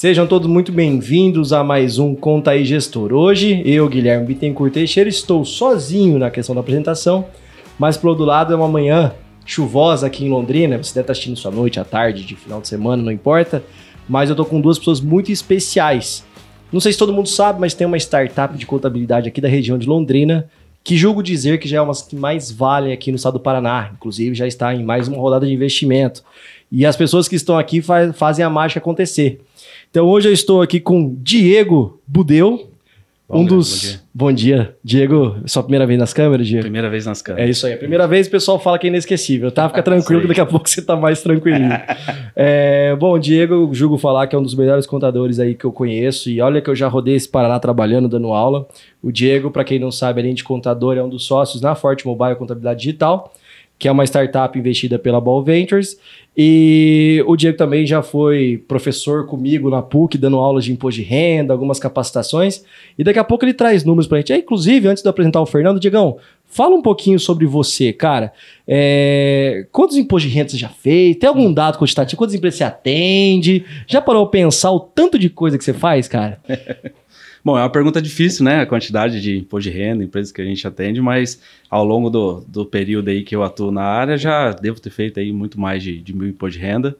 Sejam todos muito bem-vindos a mais um Conta aí Gestor. Hoje, eu, Guilherme Bittencourt Teixeira, estou sozinho na questão da apresentação, mas por outro lado é uma manhã chuvosa aqui em Londrina, você deve estar assistindo à noite, à tarde, de final de semana, não importa, mas eu estou com duas pessoas muito especiais. Não sei se todo mundo sabe, mas tem uma startup de contabilidade aqui da região de Londrina, que julgo dizer que já é uma das que mais valem aqui no estado do Paraná, inclusive já está em mais uma rodada de investimento. E as pessoas que estão aqui faz, fazem a mágica acontecer. Então hoje eu estou aqui com Diego Budeu, Bom, um grande, dos. bom dia. Bom dia. Diego. Sua primeira vez nas câmeras, Diego? Primeira vez nas É câmeras. isso aí. A primeira vez o pessoal fala que é inesquecível, tá? Fica tranquilo que daqui a pouco você tá mais tranquilinho. É, bom, Diego, julgo falar que é um dos melhores contadores aí que eu conheço. E olha que eu já rodei esse Paraná trabalhando, dando aula. O Diego, para quem não sabe, além de contador, é um dos sócios na Forte Mobile Contabilidade Digital, que é uma startup investida pela Ball Ventures. E o Diego também já foi professor comigo na PUC, dando aulas de imposto de renda, algumas capacitações. E daqui a pouco ele traz números pra gente. É, inclusive, antes de eu apresentar o Fernando, Diegão, fala um pouquinho sobre você, cara. É, quantos impostos de renda você já fez? Tem algum dado quantitativo? Quantas empresas você atende? Já parou pra pensar o tanto de coisa que você faz, cara? Bom, é uma pergunta difícil, né? A quantidade de imposto de renda, empresas que a gente atende, mas ao longo do, do período aí que eu atuo na área, já devo ter feito aí muito mais de, de mil impostos de renda.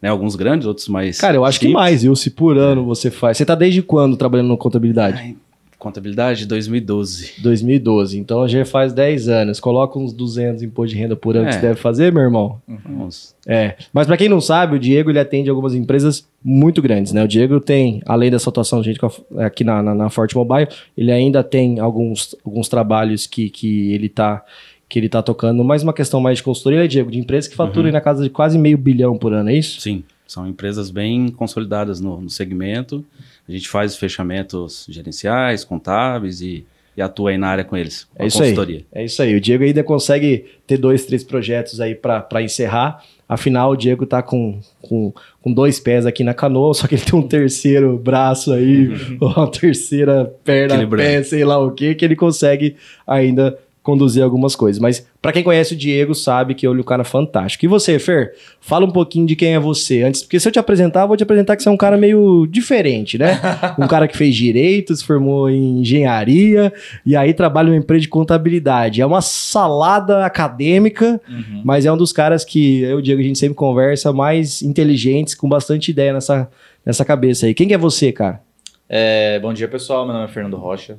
Né? Alguns grandes, outros mais. Cara, eu acho que simples. mais, viu? Se por ano você faz. Você tá desde quando trabalhando na contabilidade? Ai, Contabilidade 2012. 2012. Então já faz 10 anos. Coloca uns 200 impostos de renda por ano que É. você deve fazer, meu irmão. Vamos. É, mas pra quem não sabe, o Diego ele atende algumas empresas muito grandes, né? O Diego tem, além dessa atuação gente aqui na, na, na Forte Mobile, ele ainda tem alguns, alguns trabalhos que, que ele tá que ele tá tocando, mais uma questão mais de consultoria, né, Diego, de empresas que faturam aí na casa de quase meio bilhão por ano, é isso? Sim, são empresas bem consolidadas no, no segmento. A gente faz fechamentos gerenciais, contábeis e, e atua aí na área com eles. com É isso aí. consultoria. É isso aí. O Diego ainda consegue ter dois, três projetos aí pra encerrar. Afinal, o Diego tá com, com, com dois pés aqui na canoa, só que ele tem um terceiro braço aí, ou uma terceira perna, pé, sei lá o que, que ele consegue ainda conduzir algumas coisas. Mas pra quem conhece o Diego, sabe que ele é um cara fantástico. E você, Fer? Fala um pouquinho de quem é você antes, porque se eu te apresentar, eu vou te apresentar que você é um cara meio diferente, né? um cara que fez direito, se formou em engenharia, e aí trabalha numa empresa de contabilidade. É uma salada acadêmica, mas é um dos caras que eu e o Diego a gente sempre conversa, mais inteligentes, com bastante ideia nessa, nessa cabeça aí. Quem que é você, cara? É, bom dia, pessoal. Meu nome é Fernando Rocha.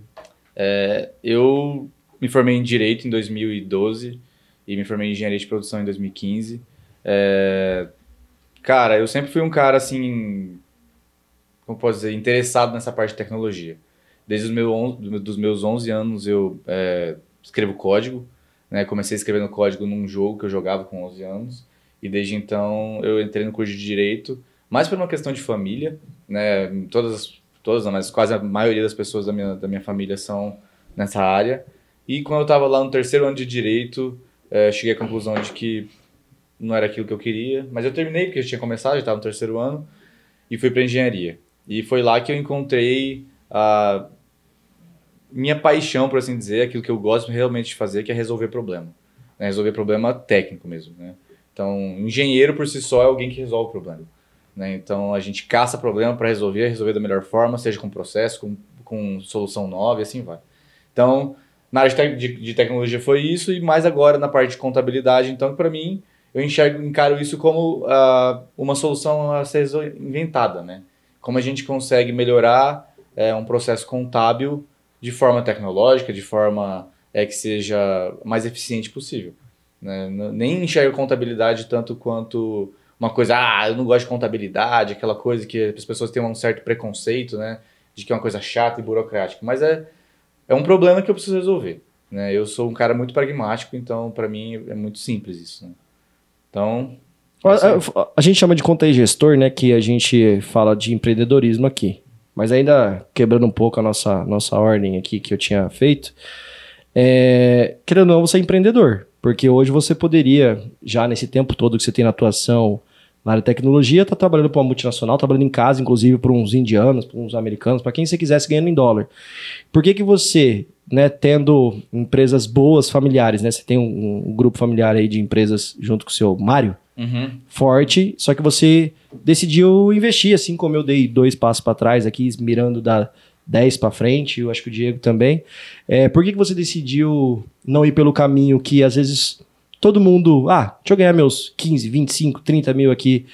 É, eu me formei em Direito em 2012 e me formei em Engenharia de Produção em 2015. É, cara, eu sempre fui um cara, assim, como posso dizer, interessado nessa parte de tecnologia. Desde os meus, dos meus 11 anos eu é, escrevo código. Né? Comecei escrevendo código num jogo que eu jogava com 11 anos. E desde então eu entrei no curso de Direito, mais por uma questão de família. Né? Todas as todas, mas quase a maioria das pessoas da minha, da minha família são nessa área. E quando eu estava lá no terceiro ano de direito, eh, cheguei à conclusão de que não era aquilo que eu queria, mas eu terminei porque eu tinha começado, já estava no terceiro ano, e fui para engenharia. E foi lá que eu encontrei a minha paixão, por assim dizer, aquilo que eu gosto realmente de fazer, que é resolver problema. né? Resolver problema técnico mesmo. Né? Então, engenheiro por si só é alguém que resolve problema. Né? Então a gente caça problema para resolver, resolver da melhor forma, seja com processo, com, com solução nova e assim vai. Então, na área de, de, tecnologia foi isso, e mais agora na parte de contabilidade. Então, para mim, eu enxergo, encaro isso como ah, uma solução a ser inventada. Né? Como a gente consegue melhorar eh, um processo contábil de forma tecnológica, de forma eh, que seja mais eficiente possível. Né? Nem enxergo contabilidade tanto quanto uma coisa, ah, eu não gosto de contabilidade, aquela coisa que as pessoas têm um certo preconceito, né? De que é uma coisa chata e burocrática. Mas é, é um problema que eu preciso resolver. Né? Eu sou um cara muito pragmático, então para mim é muito simples isso. Né? Então, A, a- a gente chama de conta e gestor, né? Que a gente fala de empreendedorismo aqui. Mas ainda quebrando um pouco a nossa, nossa ordem aqui que eu tinha feito, é, querendo ou não, você é empreendedor. Porque hoje você poderia, já nesse tempo todo que você tem na atuação na área de tecnologia, tá trabalhando para uma multinacional, trabalhando em casa, inclusive para uns indianos, para uns americanos, para quem você quisesse ganhando em dólar. Por que que você, né, tendo empresas boas familiares, né? Você tem um, um grupo familiar aí de empresas junto com o seu Mário? Uhum. forte, só que você decidiu investir, assim como eu dei dois passos para trás aqui, mirando da 10 para frente, eu acho que o Diego também. É, por que, que você decidiu não ir pelo caminho que às vezes todo mundo, ah, deixa eu ganhar meus 15, 25, 30 mil aqui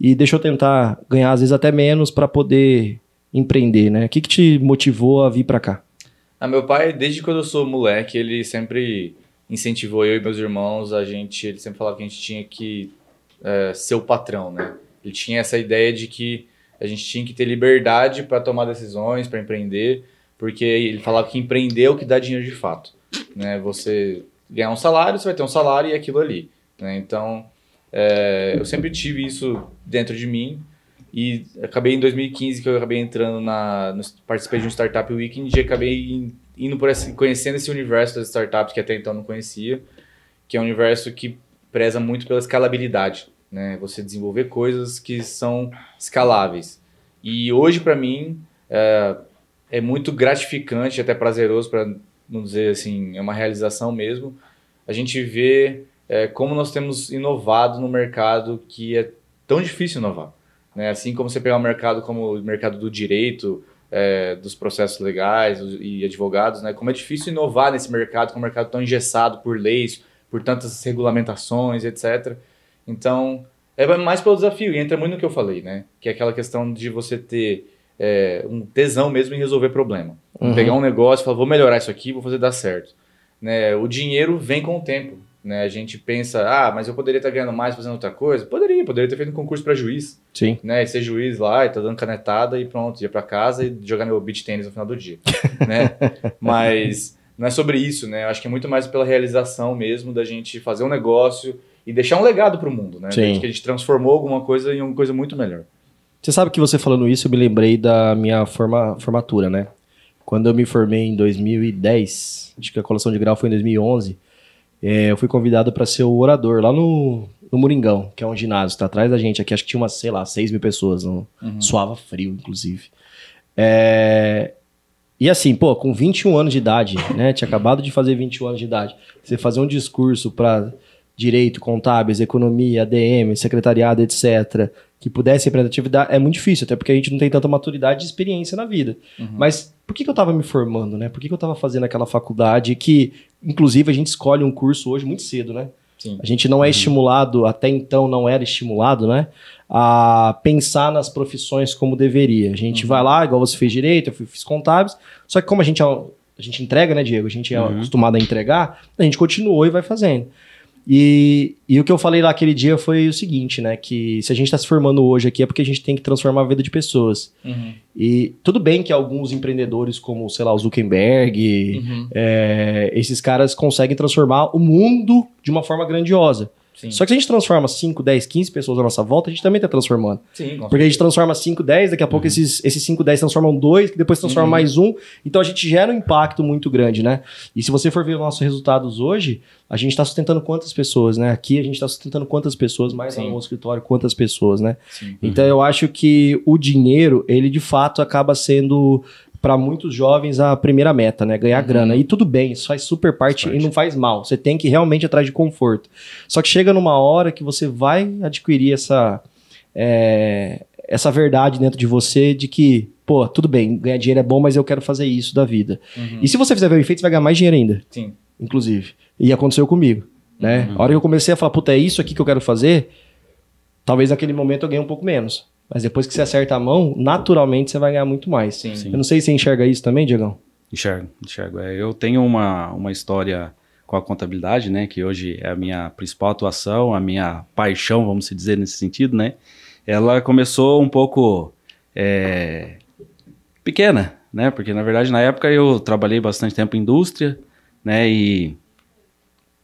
e deixa eu tentar ganhar às vezes até menos para poder empreender, né? O que, que te motivou a vir para cá? Ah, meu pai, desde quando eu sou moleque, ele sempre incentivou eu e meus irmãos, a gente, ele sempre falava que a gente tinha que é, ser o patrão, né? Ele tinha essa ideia de que a gente tinha que ter liberdade para tomar decisões, para empreender, porque ele falava que empreender é o que dá dinheiro de fato, né? Você ganhar um salário, você vai ter um salário e aquilo ali, né? Então, é, eu sempre tive isso dentro de mim e acabei em 2015 que eu acabei entrando na, no, participei de um startup weekend e acabei indo por esse, conhecendo esse universo das startups que até então não conhecia, que é um universo que preza muito pela escalabilidade, né? Você desenvolver coisas que são escaláveis. E hoje para mim é, é, muito gratificante, até prazeroso para não dizer assim, é uma realização mesmo. A gente vê é, como nós temos inovado no mercado que é tão difícil inovar. Né? Assim como você pegar um mercado como o mercado do direito, é, dos processos legais e advogados, né? Como é difícil inovar nesse mercado, com um mercado tão engessado por leis, por tantas regulamentações, etc. Então, é mais pelo desafio, e entra muito no que eu falei, né? Que é aquela questão de você ter é, um tesão mesmo em resolver problema. Uhum. Pegar um negócio e falar, vou melhorar isso aqui, vou fazer dar certo. Né? O dinheiro vem com o tempo. Né? A gente pensa, ah, mas eu poderia estar ganhando mais fazendo outra coisa? Poderia, poderia ter feito um concurso para juiz. Sim. Né? E ser juiz lá e tá dando canetada e pronto, ir para casa e jogar meu beach tênis no final do dia. né? Mas não é sobre isso, né? Eu acho que é muito mais pela realização mesmo da gente fazer um negócio e deixar um legado para o mundo, né? Sim. Que a gente transformou alguma coisa em uma coisa muito melhor. Você sabe que você falando isso, eu me lembrei da minha forma, formatura, né? Quando eu me formei em 2010, acho que a colação de grau foi em 2011, é, eu fui convidado para ser o orador lá no, no Moringão, que é um ginásio, está atrás da gente aqui. Acho que tinha umas, sei lá, 6 mil pessoas. No, uhum. Suava frio, inclusive. É, e assim, pô, com 21 anos de idade, né? Tinha acabado de fazer 21 anos de idade. Você fazer um discurso para direito, contábeis, economia, ADM, secretariado, etc., que pudesse representatividade, é muito difícil, até porque a gente não tem tanta maturidade e experiência na vida. Uhum. Mas por que, que eu estava me formando, né? Por que, que eu estava fazendo aquela faculdade que, inclusive, a gente escolhe um curso hoje muito cedo, né? Sim. A gente não é uhum. estimulado, até então não era estimulado, né? A pensar nas profissões como deveria. A gente uhum. vai lá, igual você fez direito, eu fiz contábeis, só que como a gente, é a gente entrega, né, Diego? A gente é uhum. acostumado a entregar, a gente continuou e vai fazendo. E, e o que eu falei lá aquele dia foi o seguinte, né? Que se a gente está se formando hoje aqui é porque a gente tem que transformar a vida de pessoas. Uhum. E tudo bem que alguns empreendedores, como, sei lá, o Zuckerberg, uhum. é, esses caras conseguem transformar o mundo de uma forma grandiosa. Sim. Só que se a gente transforma 5, 10, 15 pessoas à nossa volta, a gente também está transformando. Sim, Porque a gente transforma 5, 10, daqui a pouco uhum. esses, esses 5, 10 transformam 2, que depois transforma uhum. mais um. Então a gente gera um impacto muito grande, né? E se você for ver os nossos resultados hoje, a gente está sustentando quantas pessoas, né? Aqui a gente está sustentando quantas pessoas, mais Sim. no escritório, quantas pessoas, né? Sim. Então eu acho que o dinheiro, ele de fato acaba sendo para muitos jovens a primeira meta, né? Ganhar uhum. grana. E tudo bem, isso faz super parte, parte, e não faz mal. Você tem que realmente atrás de conforto. Só que chega numa hora que você vai adquirir essa, é, essa verdade dentro de você de que, pô, tudo bem, ganhar dinheiro é bom, mas eu quero fazer isso da vida. Uhum. E se você fizer bem feito, você vai ganhar mais dinheiro ainda. Sim. Inclusive. E aconteceu comigo. Né? Uhum. A hora que eu comecei a falar, puta, é isso aqui que eu quero fazer, talvez naquele momento eu ganhe um pouco menos. Mas depois que você acerta a mão, naturalmente você vai ganhar muito mais. Sim. Sim. Eu não sei se você enxerga isso também, Diegão. Enxergo, enxergo. É, eu tenho uma, uma história com a contabilidade, né? Que hoje é a minha principal atuação, a minha paixão, vamos dizer nesse sentido, né? Ela começou um pouco é, pequena, né? Porque na verdade na época eu trabalhei bastante tempo em indústria, né? E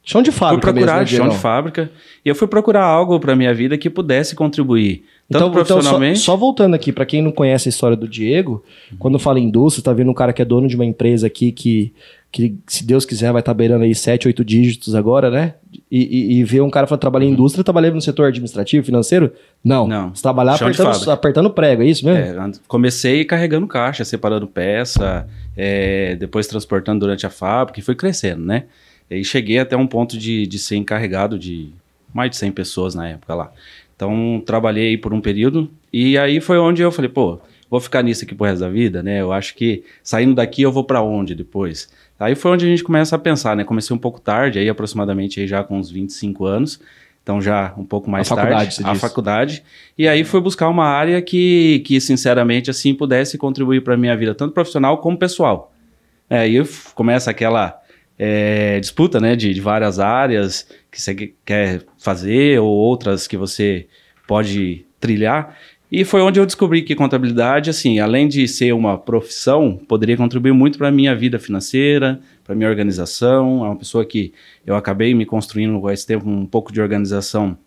Chão de fábrica. Fui procurar mesmo, né, chão de fábrica. E eu fui procurar algo para minha vida que pudesse contribuir. Então, profissionalmente. Então, só, só, voltando aqui, para quem não conhece a história do Diego, uhum. quando fala em indústria, tá vendo um cara que é dono de uma empresa aqui que, que se Deus quiser, vai estar tá beirando aí 7, 8 dígitos agora, né? E, e, e ver um cara falando, trabalhei em uhum. indústria, trabalhei no setor administrativo, financeiro? Não. Não. Você trabalhar apertando, apertando prego, é isso mesmo? É, comecei carregando caixa, separando peça, é, depois transportando durante a fábrica e foi crescendo, né? E cheguei até um ponto de, de ser encarregado de mais de 100 pessoas na época lá. Então, trabalhei aí por um período e aí foi onde eu falei, pô, vou ficar nisso aqui pro resto da vida, né? Eu acho que saindo daqui eu vou para onde depois? Aí foi onde a gente começa a pensar, né? Comecei um pouco tarde, aí aproximadamente aí já com uns 25 anos, então já um pouco mais a tarde, faculdade, a faculdade. E aí fui buscar uma área que, que sinceramente, assim, pudesse contribuir para minha vida, tanto profissional como pessoal. É, aí começa aquela é, disputa, né, de, de várias áreas que você quer fazer ou outras que você pode trilhar. E foi onde eu descobri que contabilidade, assim, além de ser uma profissão, poderia contribuir muito para a minha vida financeira, para minha organização. É uma pessoa que eu acabei me construindo com esse tempo um pouco de organização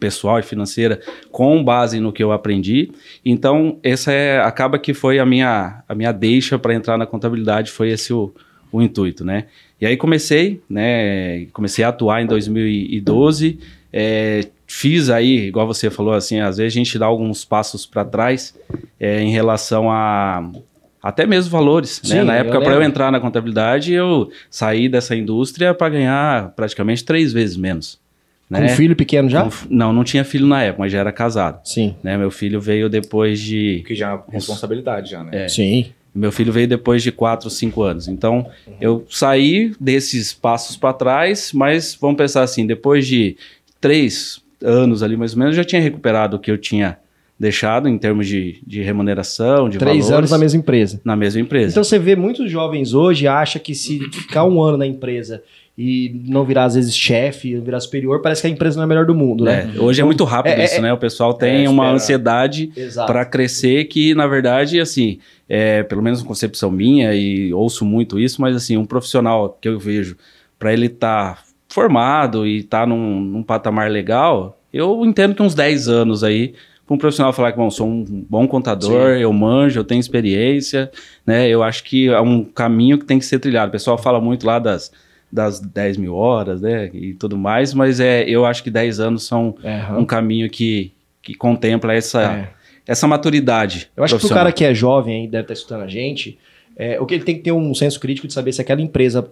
pessoal e financeira com base no que eu aprendi. Então, essa é acaba que foi a minha a minha deixa para entrar na contabilidade, foi esse o, o intuito, né? E aí comecei, né? Comecei a atuar em 2012. É, fiz aí, igual você falou, assim, às vezes a gente dá alguns passos para trás é, em relação a até mesmo valores, né? Sim, né? Na época, para eu entrar na contabilidade, eu saí dessa indústria para ganhar praticamente três vezes menos. Né? Com filho pequeno já? Com, não, não tinha filho na época, mas já era casado. Sim. Né? Meu filho veio depois de... Que já é responsabilidade já, né? É. Sim. Meu filho veio depois de 4, 5 anos. Então, uhum. eu saí desses passos para trás, mas vamos pensar assim, depois de 3 anos ali mais ou menos, eu já tinha recuperado o que eu tinha deixado em termos de, de remuneração, de Três valores, anos na mesma empresa. Na mesma empresa. Então você vê muitos jovens hoje acha que se ficar um ano na empresa e não virar, às vezes, chefe, virar superior, parece que a empresa não é a melhor do mundo, né? É, hoje é muito rápido é, isso, é, né? O pessoal tem é, uma ansiedade para crescer que, na verdade, assim, é, pelo menos uma concepção minha, e ouço muito isso, mas assim, um profissional que eu vejo, para ele estar tá formado e estar tá num, num patamar legal, eu entendo que uns 10 anos aí para um profissional falar que, bom, sou um bom contador, Sim. eu manjo, eu tenho experiência, né? Eu acho que é um caminho que tem que ser trilhado. O pessoal fala muito lá das das 10 mil horas, né, e tudo mais, mas é, eu acho que 10 anos são uhum. um caminho que, que contempla essa, é. essa maturidade. Eu acho que o cara que é jovem e deve estar escutando a gente, é, o que ele tem que ter um senso crítico de saber se aquela empresa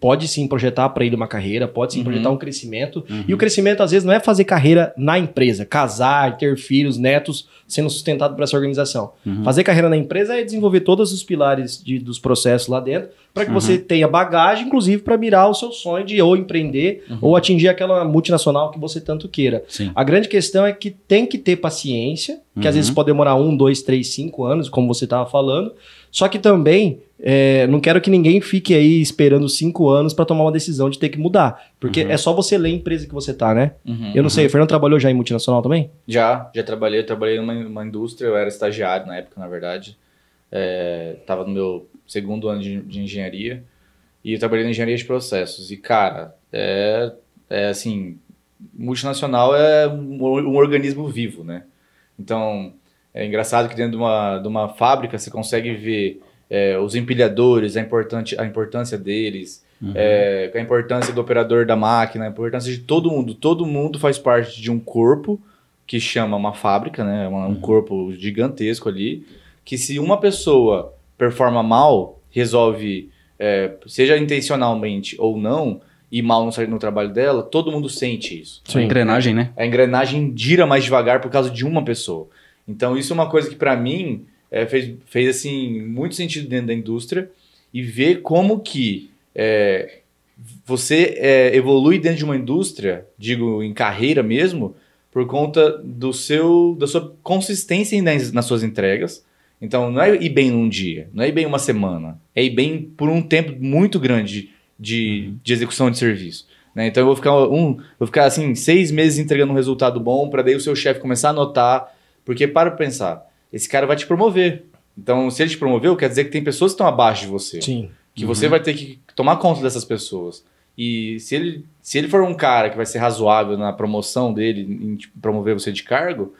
pode sim projetar para ele uma carreira, pode sim uhum. projetar um crescimento. Uhum. E o crescimento, às vezes, não é fazer carreira na empresa, casar, ter filhos, netos, sendo sustentado por essa organização. Uhum. Fazer carreira na empresa é desenvolver todos os pilares de, dos processos lá dentro, para que você uhum. tenha bagagem, inclusive, para mirar o seu sonho de ou empreender uhum. ou atingir aquela multinacional que você tanto queira. Sim. A grande questão é que tem que ter paciência, que às vezes uhum. pode demorar um, dois, três, cinco anos, como você estava falando. Só que também é, não quero que ninguém fique aí esperando cinco anos para tomar uma decisão de ter que mudar. Porque uhum. é só você ler a empresa que você tá, né? Uhum, eu não sei, o Fernando trabalhou já em multinacional também? Já, já trabalhei. Eu trabalhei numa, numa indústria, eu era estagiário na época, na verdade. É, tava no meu segundo ano de, de, engenharia. E eu trabalhei na engenharia de processos. E, cara, é, é assim, multinacional é um, um organismo vivo, né? Então, é engraçado que dentro de uma, de uma fábrica você consegue ver é, os empilhadores, a, importante, a importância deles, uhum. é, a importância do operador da máquina, a importância de todo mundo. Todo mundo faz parte de um corpo que chama uma fábrica, né? Um, uhum. corpo gigantesco ali, que se uma pessoa performa mal, resolve, é, seja intencionalmente ou não, e mal no, no trabalho dela, todo mundo sente isso. Sim. A engrenagem, né? A engrenagem gira mais devagar por causa de uma pessoa. Então, isso é uma coisa que, para mim, é, fez, fez assim muito sentido dentro da indústria e ver como que é, você é, evolui dentro de uma indústria, digo em carreira mesmo, por conta do seu da sua consistência nas, nas suas entregas. Então não é ir bem num dia, não é ir bem uma semana, é ir bem por um tempo muito grande de, uhum. de execução de serviço. Né? Então eu vou ficar um, vou ficar assim seis meses entregando um resultado bom para daí o seu chefe começar a notar, porque para pensar esse cara vai te promover. Então, se ele te promoveu, quer dizer que tem pessoas que estão abaixo de você. Sim. Que uhum. você vai ter que tomar conta dessas pessoas. E se ele, se ele for um cara que vai ser razoável na promoção dele, em tipo, promover você de cargo,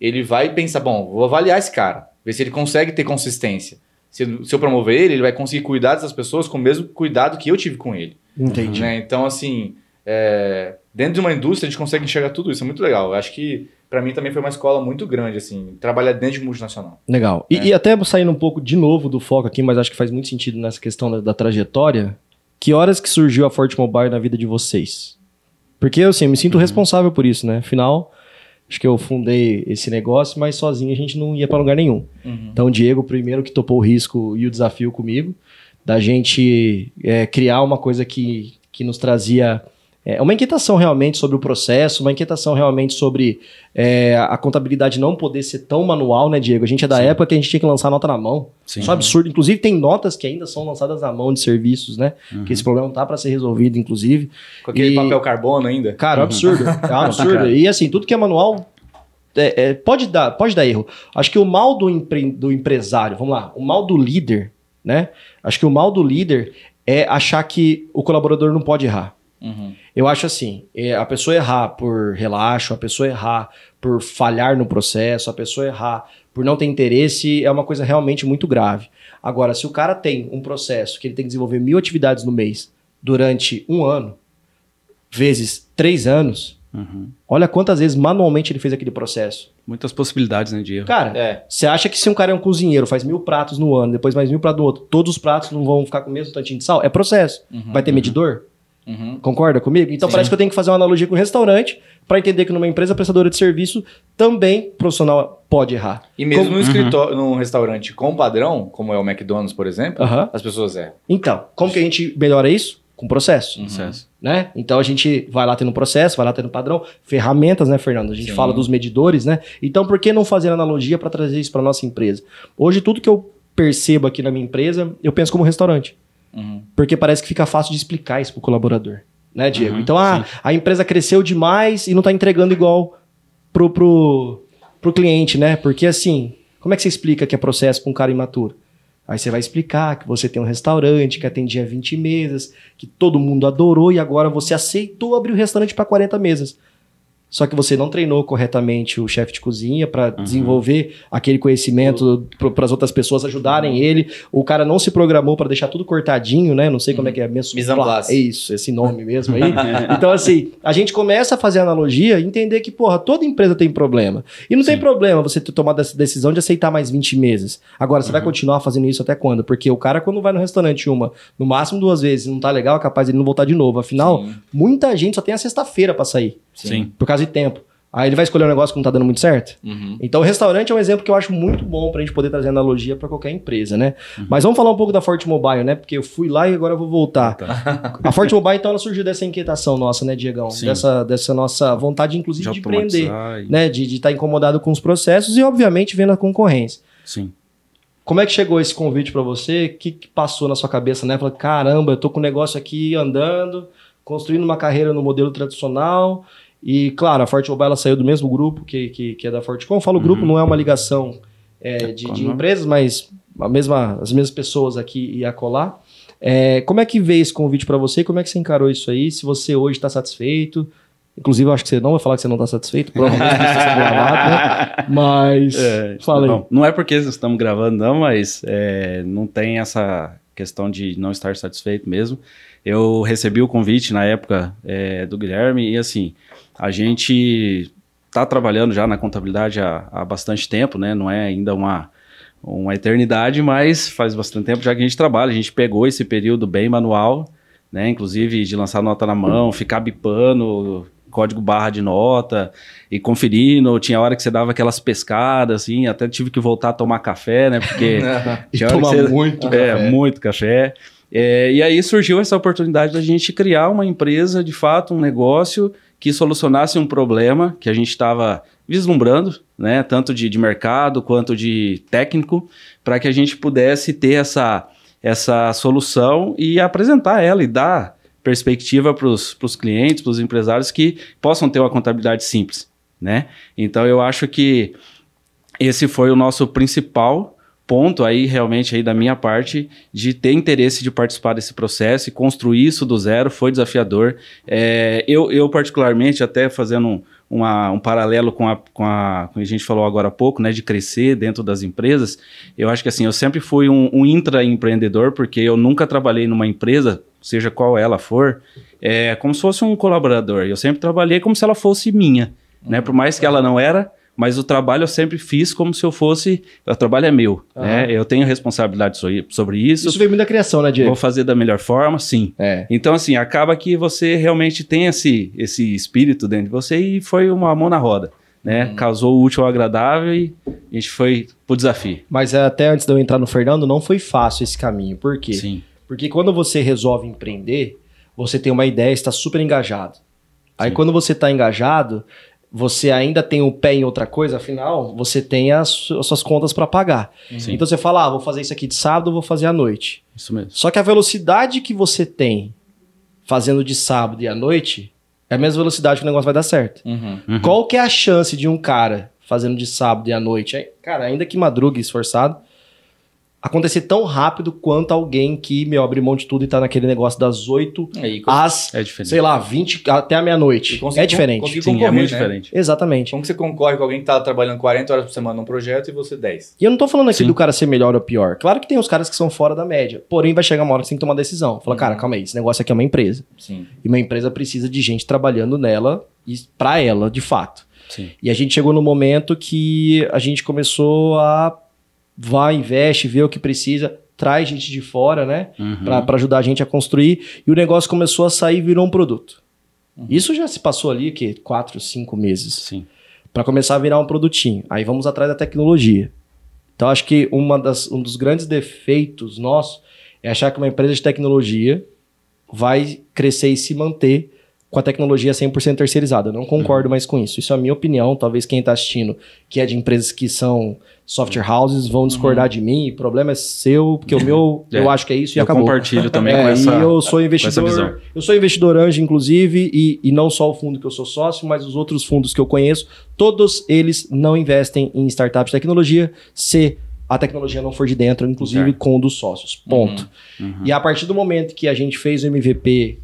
ele vai pensar: bom, vou avaliar esse cara, ver se ele consegue ter consistência. Se, se eu promover ele, ele vai conseguir cuidar dessas pessoas com o mesmo cuidado que eu tive com ele. Entendi. Né? Então, assim, é, dentro de uma indústria a gente consegue enxergar tudo isso. É muito legal. Eu acho que para mim também foi uma escola muito grande, assim, trabalhar dentro de multinacional. Legal. E, é. e, até saindo um pouco de novo do foco aqui, mas acho que faz muito sentido nessa questão da, da trajetória. Que horas que surgiu a Forte Mobile na vida de vocês? Porque, assim, eu me sinto responsável por isso, né? Afinal, acho que eu fundei esse negócio, mas sozinho a gente não ia para lugar nenhum. Uhum. Então, o Diego, primeiro que topou o risco e o desafio comigo, da gente é, criar uma coisa que, que nos trazia é, uma inquietação realmente sobre o processo, uma inquietação realmente sobre é, a contabilidade não poder ser tão manual, né, Diego? A gente é da Sim. época que a gente tinha que lançar nota na mão. Sim. Isso é um absurdo. Inclusive, tem notas que ainda são lançadas na mão de serviços, né? Uhum. Que esse problema tá para ser resolvido, inclusive. Com aquele E- papel carbono ainda. Cara, é um absurdo. É um absurdo. Cara. E assim, tudo que é manual é, é, pode, dar, pode dar erro. Acho que o mal do, empre- do empresário, vamos lá, o mal do líder, né? Acho que o mal do líder é achar que o colaborador não pode errar. Uhum. Eu acho assim, é, a pessoa errar por relaxo, a pessoa errar por falhar no processo, a pessoa errar por não ter interesse é uma coisa realmente muito grave. Agora, se o cara tem um processo que ele tem que desenvolver mil atividades no mês durante um ano, vezes três anos, Uhum. olha quantas vezes manualmente ele fez aquele processo. Muitas possibilidades, né, de erro. Cara, É. você acha que se um cara é um cozinheiro, faz mil pratos no ano, depois mais mil pratos no outro, todos os pratos não vão ficar com o mesmo tantinho de sal? É processo. Uhum. Vai ter medidor? Uhum. Concorda comigo? Então Sim. parece que eu tenho que fazer uma analogia com um restaurante para entender que numa empresa prestadora de serviço também o profissional pode errar. E mesmo Como- no escritório, num restaurante com padrão, como é o McDonald's, por exemplo, Aham. as pessoas erram. Então, como que a gente melhora isso? Com processo. Uhum. Sucesso. Né? Então a gente vai lá tendo processo, vai lá tendo padrão, ferramentas, né, Fernando? A gente Sim. fala dos medidores, né? Então por que não fazer analogia para trazer isso para nossa empresa? Hoje tudo que eu percebo aqui na minha empresa, eu penso como restaurante, Uhum. porque parece que fica fácil de explicar isso pro colaborador, né, Diego? Uhum, então ah, a empresa cresceu demais e não tá entregando igual pro, pro, pro cliente, né? Porque assim, como é que você explica que é processo para um cara imaturo? Aí você vai explicar que você tem um restaurante que atendia 20 mesas, que todo mundo adorou e agora você aceitou abrir o restaurante para 40 mesas. Só que você não treinou corretamente o chefe de cozinha para desenvolver aquele conhecimento para as outras pessoas ajudarem ele. O cara não se programou para deixar tudo cortadinho, né? Não sei como é que é. Place. É isso, esse nome mesmo aí. então, assim, a gente começa a fazer analogia e entender que, porra, toda empresa tem problema. E não tem Sim. problema você ter tomado essa decisão de aceitar mais 20 meses. Agora, você vai Uhum. continuar fazendo isso até quando? Porque o cara, quando vai no restaurante uma, no máximo duas vezes, não tá legal, é capaz de ele não voltar de novo. Afinal, Sim. muita gente só tem a sexta-feira pra sair, Sim. por causa de tempo. Aí ele vai escolher um negócio que não tá dando muito certo. Uhum. Então, o restaurante é um exemplo que eu acho muito bom pra gente poder trazer analogia pra qualquer empresa, né? Uhum. Mas vamos falar um pouco da Forte Mobile, né? Porque eu fui lá e agora eu vou voltar. Tá. A Forte Mobile, então, ela surgiu dessa inquietação nossa, né, Diegão? Sim. Dessa, dessa nossa vontade, inclusive, de, empreender, automatizar e- né? De estar incomodado com os processos e, obviamente, vendo a concorrência. Sim. Como é que chegou esse convite pra você? O que, que passou na sua cabeça, né? Falou, caramba, eu tô com o negócio aqui andando, construindo uma carreira no modelo tradicional. E, claro, a Forte Mobile saiu do mesmo grupo que, que, que é da Fortecom. Falo grupo, Uhum. não é uma ligação é, de, de Uhum. empresas, mas a mesma, as mesmas pessoas aqui e acolá. É, como é que veio esse convite pra você? Como é que você encarou isso aí? Se você hoje está satisfeito? Inclusive, eu acho que você não vai falar que você não está satisfeito, provavelmente isso está gravado, né? Mas, É, fala aí. Não, não é porque estamos gravando, não, mas é, não tem essa questão de não estar satisfeito mesmo. Eu recebi o convite na época é, do Guilherme e assim, a gente está trabalhando já na contabilidade há, há bastante tempo, né? Não é ainda uma, uma eternidade, mas faz bastante tempo já que a gente trabalha. A gente pegou esse período bem manual, né? Inclusive de lançar nota na mão, ficar bipando código barra de nota e conferindo. Tinha hora que você dava aquelas pescadas, assim, até tive que voltar a tomar café, né? Porque tinha hora você- muito é, café. muito café. É, e aí surgiu essa oportunidade da gente criar uma empresa, de fato, um negócio que solucionasse um problema que a gente estava vislumbrando, né, tanto de, de mercado quanto de técnico, para que a gente pudesse ter essa, essa solução e apresentar ela e dar perspectiva para os clientes, para os empresários que possam ter uma contabilidade simples, né? Então eu acho que esse foi o nosso principal ponto aí realmente aí da minha parte de ter interesse de participar desse processo e construir isso do zero foi desafiador. É, eu, eu particularmente até fazendo um, uma- um paralelo com a, com a com a gente falou agora há pouco, né, de crescer dentro das empresas, eu acho que assim, eu sempre fui um, um intraempreendedor porque eu nunca trabalhei numa empresa, seja qual ela for, é, como se fosse um colaborador. Eu sempre trabalhei como se ela fosse minha, né, por mais que ela não era mas o trabalho eu sempre fiz como se eu fosse. O trabalho é meu, Aham. né? Eu tenho responsabilidade sobre- isso. Isso veio muito da criação, né, Diego? Vou fazer da melhor forma, sim. É. Então, assim, acaba que você realmente tem esse, esse espírito dentro de você e foi uma mão na roda, né? Uhum. Causou o útil ao agradável e a gente foi pro desafio. Mas é, até antes de eu entrar no Fernando, não foi fácil esse caminho. Por quê? Sim. Porque quando você resolve empreender, você tem uma ideia, está super engajado. Aí Sim. quando você está engajado, você ainda tem o pé em outra coisa, afinal, você tem as, as suas contas para pagar. Sim. Então você fala, ah, vou fazer isso aqui de sábado, vou fazer à noite. Isso mesmo. Só que a velocidade que você tem fazendo de sábado e à noite é a mesma velocidade que o negócio vai dar certo. Uhum. Uhum. Qual que é a chance de um cara fazendo de sábado e à noite, cara, ainda que madrugue esforçado, acontecer tão rápido quanto alguém que me abre mão de tudo e tá naquele negócio das 8 Aí, às, É diferente. sei lá, 20 até a meia-noite. É diferente. Sim, é muito né? diferente. Exatamente. Como que você concorre com alguém que tá trabalhando 40 horas por semana num projeto e você 10? E eu não tô falando aqui Sim. do cara ser melhor ou pior. Claro que tem os caras que são fora da média. Porém, vai chegar uma hora que você tem que tomar uma decisão. Fala, Uhum. cara, calma aí, esse negócio aqui é uma empresa. Sim. E uma empresa precisa de gente trabalhando nela e pra ela, de fato. Sim. E a gente chegou no momento que a gente começou a vai, investe, vê o que precisa, traz gente de fora, né? Uhum. Pra ajudar a gente a construir. E o negócio começou a sair e virou um produto. Uhum. Isso já se passou ali, que quatro, cinco meses. Sim. Pra começar a virar um produtinho. Aí vamos atrás da tecnologia. Então acho que uma das, um dos grandes defeitos nossos é achar que uma empresa de tecnologia vai crescer e se manter com a tecnologia 100% terceirizada. Eu não concordo mais com isso. Isso é a minha opinião. Talvez quem está assistindo, que é de empresas que são software houses, vão discordar de mim. O problema é seu, porque o meu, É. eu acho que é isso e Eu acabou. compartilho também com É, essa. e eu sou essa investidor. Eu sou investidor anjo, inclusive, e, e não só o fundo que eu sou sócio, mas os outros fundos que eu conheço, todos eles não investem em startups de tecnologia se a tecnologia não for de dentro, inclusive Certo. com um dos sócios. Ponto. Uhum. E a partir do momento que a gente fez o MVP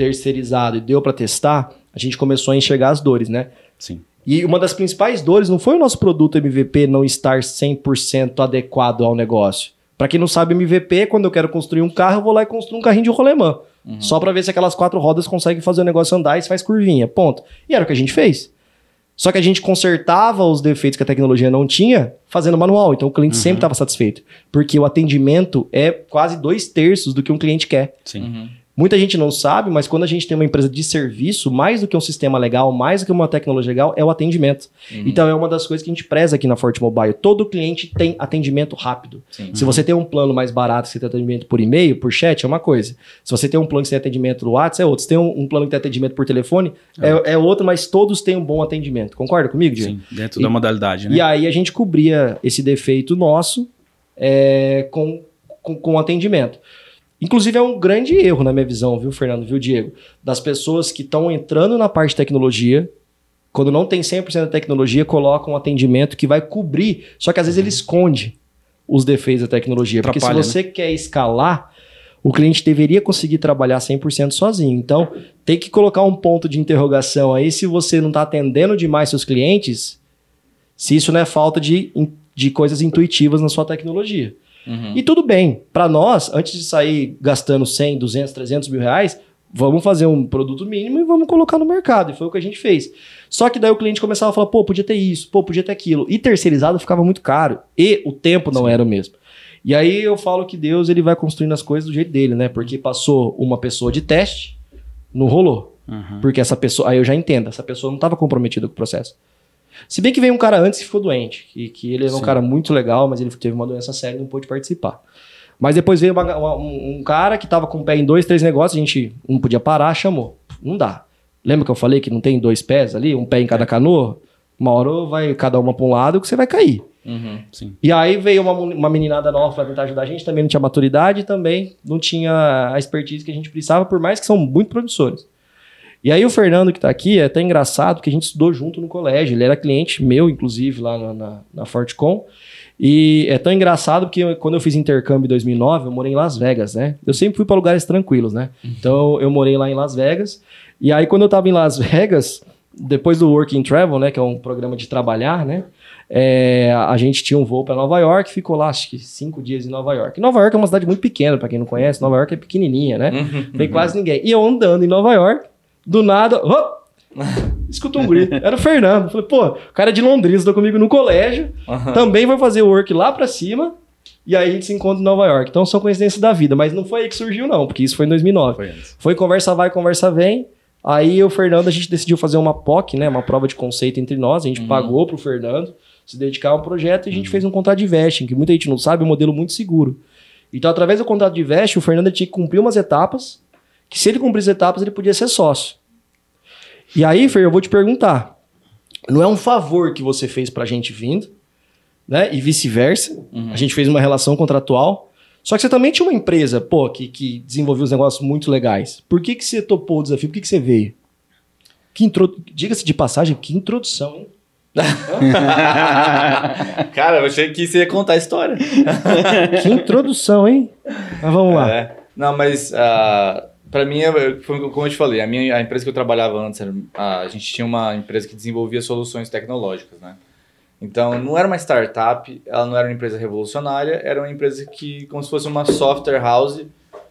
terceirizado e deu para testar, a gente começou a enxergar as dores, né? Sim. E uma das principais dores não foi o nosso produto MVP não estar 100% adequado ao negócio. Para quem não sabe, MVP, quando eu quero construir um carro, eu vou lá e construo um carrinho de rolemã. Uhum. Só para ver se aquelas quatro rodas conseguem fazer o negócio andar e se faz curvinha. Ponto. E era o que a gente fez. Só que a gente consertava os defeitos que a tecnologia não tinha fazendo manual. Então o cliente Uhum. sempre estava satisfeito. Porque o atendimento é quase dois terços do que um cliente quer. Sim. Uhum. Muita gente não sabe, mas quando a gente tem uma empresa de serviço, mais do que um sistema legal, mais do que uma tecnologia legal, é o atendimento. Uhum. Então é uma das coisas que a gente preza aqui na Forte Mobile. Todo cliente tem atendimento rápido. Sim. Se você tem um plano mais barato, que você tem atendimento por e-mail, por chat, é uma coisa. Se você tem um plano que tem atendimento no WhatsApp, é outro. Se tem um, um plano que tem atendimento por telefone, é, é outro, mas todos têm um bom atendimento. Concorda comigo, Diego? Sim. Dentro E- da modalidade, né? E aí a gente cobria esse defeito nosso é, com, com, com atendimento. Inclusive é um grande erro na minha visão, viu, Fernando, viu, Diego? Das pessoas que estão entrando na parte de tecnologia, quando não tem 100% da tecnologia, colocam um atendimento que vai cobrir, só que às vezes ele esconde os defeitos da tecnologia. Porque se Atrapalha, você quer escalar, o cliente deveria conseguir trabalhar 100% sozinho. Então, tem que colocar um ponto de interrogação aí se você não está atendendo demais seus clientes, se isso não é falta de, de coisas intuitivas na sua tecnologia. Uhum. E tudo bem, para nós, antes de sair gastando 100, 200, 300 mil reais, vamos fazer um produto mínimo e vamos colocar no mercado. E foi o que a gente fez. Só que daí o cliente começava a falar, pô, podia ter isso, pô, podia ter aquilo. E terceirizado ficava muito caro. E o tempo não Sim. era o mesmo. E aí eu falo que Deus ele vai construindo as coisas do jeito dele, né? Porque passou uma pessoa de teste, não rolou. Uhum. Porque essa pessoa, aí eu já entendo, essa pessoa não estava comprometida com o processo. Se bem que veio um cara antes que ficou doente, e que ele era um Sim. cara muito legal, mas ele teve uma doença séria e não pôde participar. Mas depois veio uma- uma- um, um cara que estava com o pé em dois, três negócios, a gente não podia parar, chamou. Não dá. Lembra que eu falei que não tem dois pés ali, um pé em cada canoa? Uma hora vai cada uma para um lado que você vai cair. Uhum. Sim. E aí veio uma, uma meninada nova para tentar ajudar a gente, também não tinha maturidade, também não tinha a expertise que a gente precisava, por mais que são muito promissores. E aí o Fernando que tá aqui é até engraçado, porque a gente estudou junto no colégio, ele era cliente meu, inclusive, lá na, na, na Fortecom, e é tão engraçado porque quando eu fiz intercâmbio em 2009, eu morei em Las Vegas, né? Eu sempre fui para lugares tranquilos, né? Então eu morei lá em Las Vegas, e aí quando eu tava em Las Vegas, depois do Work and Travel, né, que é um programa de trabalhar, né? É, a gente tinha um voo para Nova York, ficou lá acho que cinco dias em Nova York. Nova York é uma cidade muito pequena, para quem não conhece. Nova York é pequenininha, né? Uhum. Tem quase ninguém. E eu andando em Nova York, do nada, ó, escuto um grito. Era o Fernando. Falei, pô, o cara é de Londrina, estudou comigo no colégio, também vai fazer o work lá pra cima, e aí a gente se encontra em Nova York. Então são coincidências da vida, mas não foi aí que surgiu não, porque isso foi em 2009. Foi antes. Foi conversa vai, conversa vem. Aí eu o Fernando, a gente decidiu fazer uma POC, né? Uma prova de conceito entre nós. A gente Uhum. pagou pro Fernando se dedicar a um projeto e a gente fez um contrato de vesting, que muita gente não sabe, é um modelo muito seguro. Então, através do contrato de vesting, o Fernando tinha que cumprir umas etapas, que se ele cumprisse as etapas, ele podia ser sócio. E aí, Fer, eu vou te perguntar. Não é um favor que você fez pra gente vindo, né? E vice-versa. Uhum. A gente fez uma relação contratual. Só que você também tinha uma empresa, pô, que, que desenvolveu os negócios muito legais. Por que, que você topou o desafio? Por que, que você veio? Que intro... Diga-se de passagem, que introdução, hein? Cara, eu achei que você ia contar a história. Que introdução, hein? Mas vamos lá. É. Não, mas ah, pra mim, foi como eu te falei, a, minha, a empresa que eu trabalhava antes, a gente tinha uma empresa que desenvolvia soluções tecnológicas, né? Então, não era uma startup, ela não era uma empresa revolucionária, era uma empresa que, como se fosse uma software house,